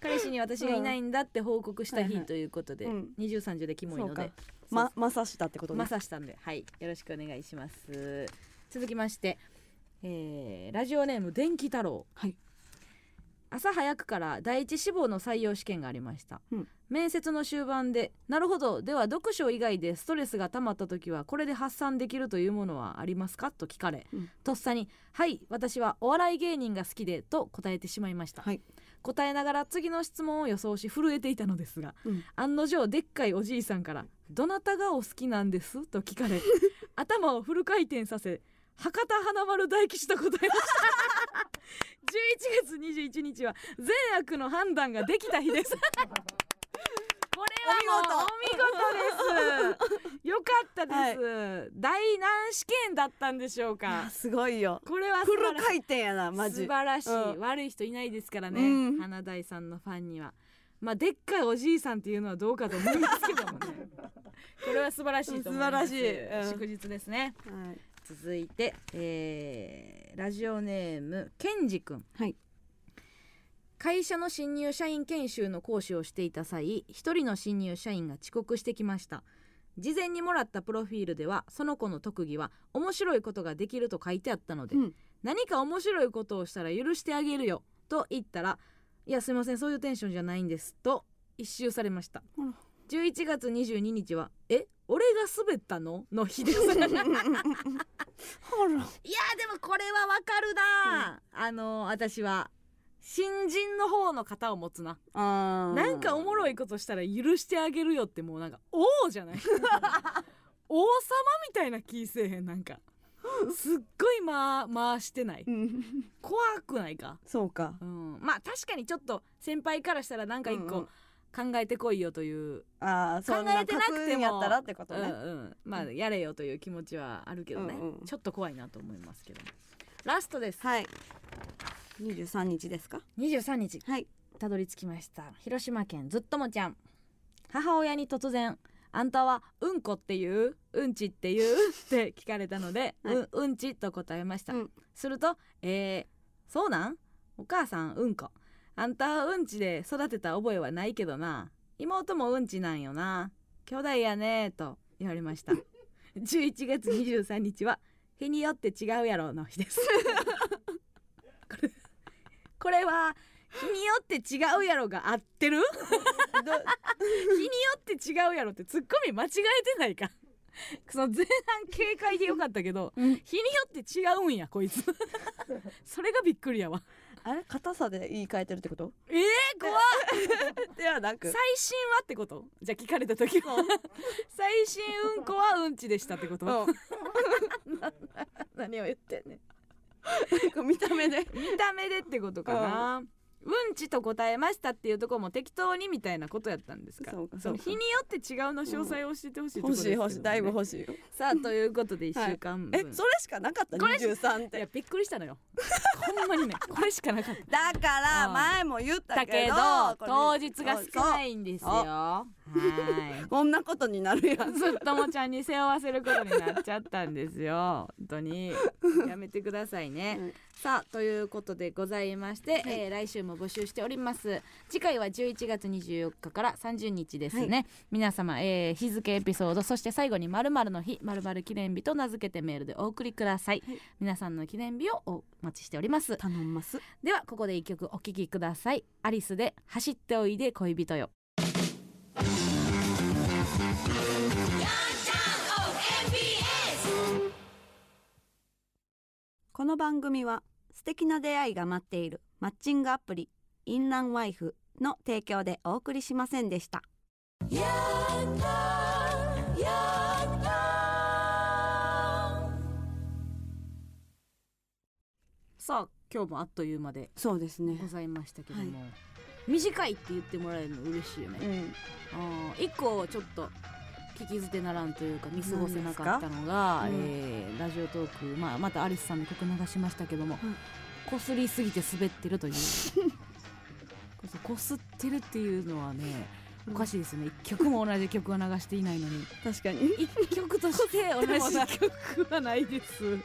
彼氏に私がいないんだって報告した日ということで、うん。23時でキモいので。ままさしたってことね。まさしたんで。はい。よろしくお願いします。続きまして、えーラジオネーム電気太郎。はい朝早くから第一志望の採用試験がありました、うん。面接の終盤で「なるほどでは読書以外でストレスが溜まった時はこれで発散できるというものはありますか?」と聞かれ、うん。とっさに「はい私はお笑い芸人が好きで」と答えてしまいました、はい。答えながら次の質問を予想し震えていたのですがうん。案の定でっかいおじいさんから「どなたがお好きなんです?」と聞かれ *laughs* 頭をフル回転させ博多華丸大吉と答えました11月21日は善悪の判断ができた日です。これはもうお見事。です。よかったです、第何試験だったんでしょういかやすごいよ。これはフル回転やなマジ。素晴らしい、うん。悪い人いないですからね、うん。花大さんのファンには。まあでっかいおじいさんっていうのはどうかと思いますけどもね。*laughs* これは素晴らしいと思います。素晴らしい。うん。祝日ですね。はい続いて、えーラジオネームケンジ君。はい。会社の新入社員研修の講師をしていた際一人の新入社員が遅刻してきました。事前にもらったプロフィールではその子の特技は面白いことができると書いてあったので、うん。何か面白いことをしたら許してあげるよと言ったらいやすいませんそういうテンションじゃないんですと一周されました11月22日はえ俺が滑ったの？の日です。*laughs* いやでもこれはわかるな、あの私は新人の方の型を持つな。なんかおもろいことしたら許してあげるよってもうなんか王じゃない？*laughs* 王様みたいな気せえへんなんか。すっごい、ま、回してない。うん。怖くないか？そうか。うん。まあ確かにちょっと先輩からしたらなんか一個うんうん考えてこいよという、ああそん考えてなくても。やったらってことうんうねん。まあやれよという気持ちはあるけどね、うんうん。ちょっと怖いなと思いますけどラストです。はい。23日ですか？23日。はい。たどり着きました。広島県ずっともちゃん。母親に突然「あんたはうんこっていううんちっていう? *laughs*」って聞かれたので「はい。うんうんち」と答えました、うん。すると「えー、そうなん？お母さんうんこあんたはうんちで育てた覚えはないけどな。妹もうんちなんよな。兄弟やね」と言われました。*laughs* 11月23日は日によって違うやろの日です。*laughs* これこれは日によって違うやろが合ってる？日によって違うやろってツッコミ間違えてないか。その前半警戒でよかったけど、うん。日によって違うんやこいつ。*laughs* それがびっくりやわあれ？硬さで言い換えてるってこと？えー、怖っ。*laughs* ではなく？最新はってこと？じゃあ聞かれた時は。最新うんこはうんちでしたってこと、うん。*laughs* 何を言ってんね *laughs* 見た目で。見た目でってことかな、うんちと答えましたっていうところも適当にみたいなことやったんですか？そうかそうか。日によって違うの詳細を教えてほしいところ欲しい欲しいだいぶ欲しいよ。さあということで1週間。分、えそれしかなかったこれし23っいやてびっくりしたのよ。ほんまにねこれしかなかった。だからうん。前も言ったけど当日が少ないんですよ。はい。*laughs* こんなことになるやん。ずっともちゃんに背負わせることになっちゃったんですよ。本当に。やめてくださいね、うんさあということでございまして、えー来週も募集しております。次回は11月24日から30日ですね、皆様、えー日付エピソードそして最後に〇〇の日〇〇記念日と名付けてメールでお送りください、はい。皆さんの記念日をお待ちしております。頼んます。ではここで一曲お聴きください。アリスで走っておいで恋人よこの番組は素敵な出会いが待っているマッチングアプリインランワイフの提供でお送りしませんでした。さあ今日もあっという間でそうですね。ございましたけども、はい。短いって言ってもらえるの嬉しいよね、うんあ個ちょっと聞き捨てならんというか見過ごせなかったのが、うん。えーラジオトーク、まあ、またアリスさんの曲流しましたけども、こすりすぎて滑ってるという。*laughs* こすってるっていうのはねおかしいですよね。一曲も同じ曲は流していないのに。確かに。一曲として同じ曲はないです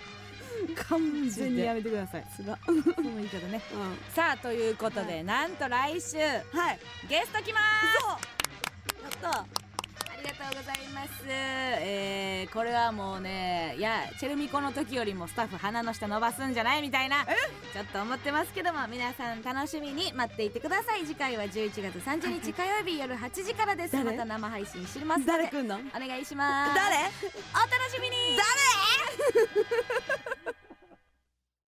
完全にやめてください。つら。その言い方ね。*laughs* うん。さあということで、なんと来週はい。ゲスト来ます！やった。ありがとうございます、えー、これはもうねいやチェルミコの時よりもスタッフ鼻の下伸ばすんじゃないみたいなちょっと思ってますけども皆さん楽しみに待っていてください。次回は11月30日火曜日夜8時からです。誰？また生配信しますので誰来んの？お願いします。誰？お楽しみに！誰？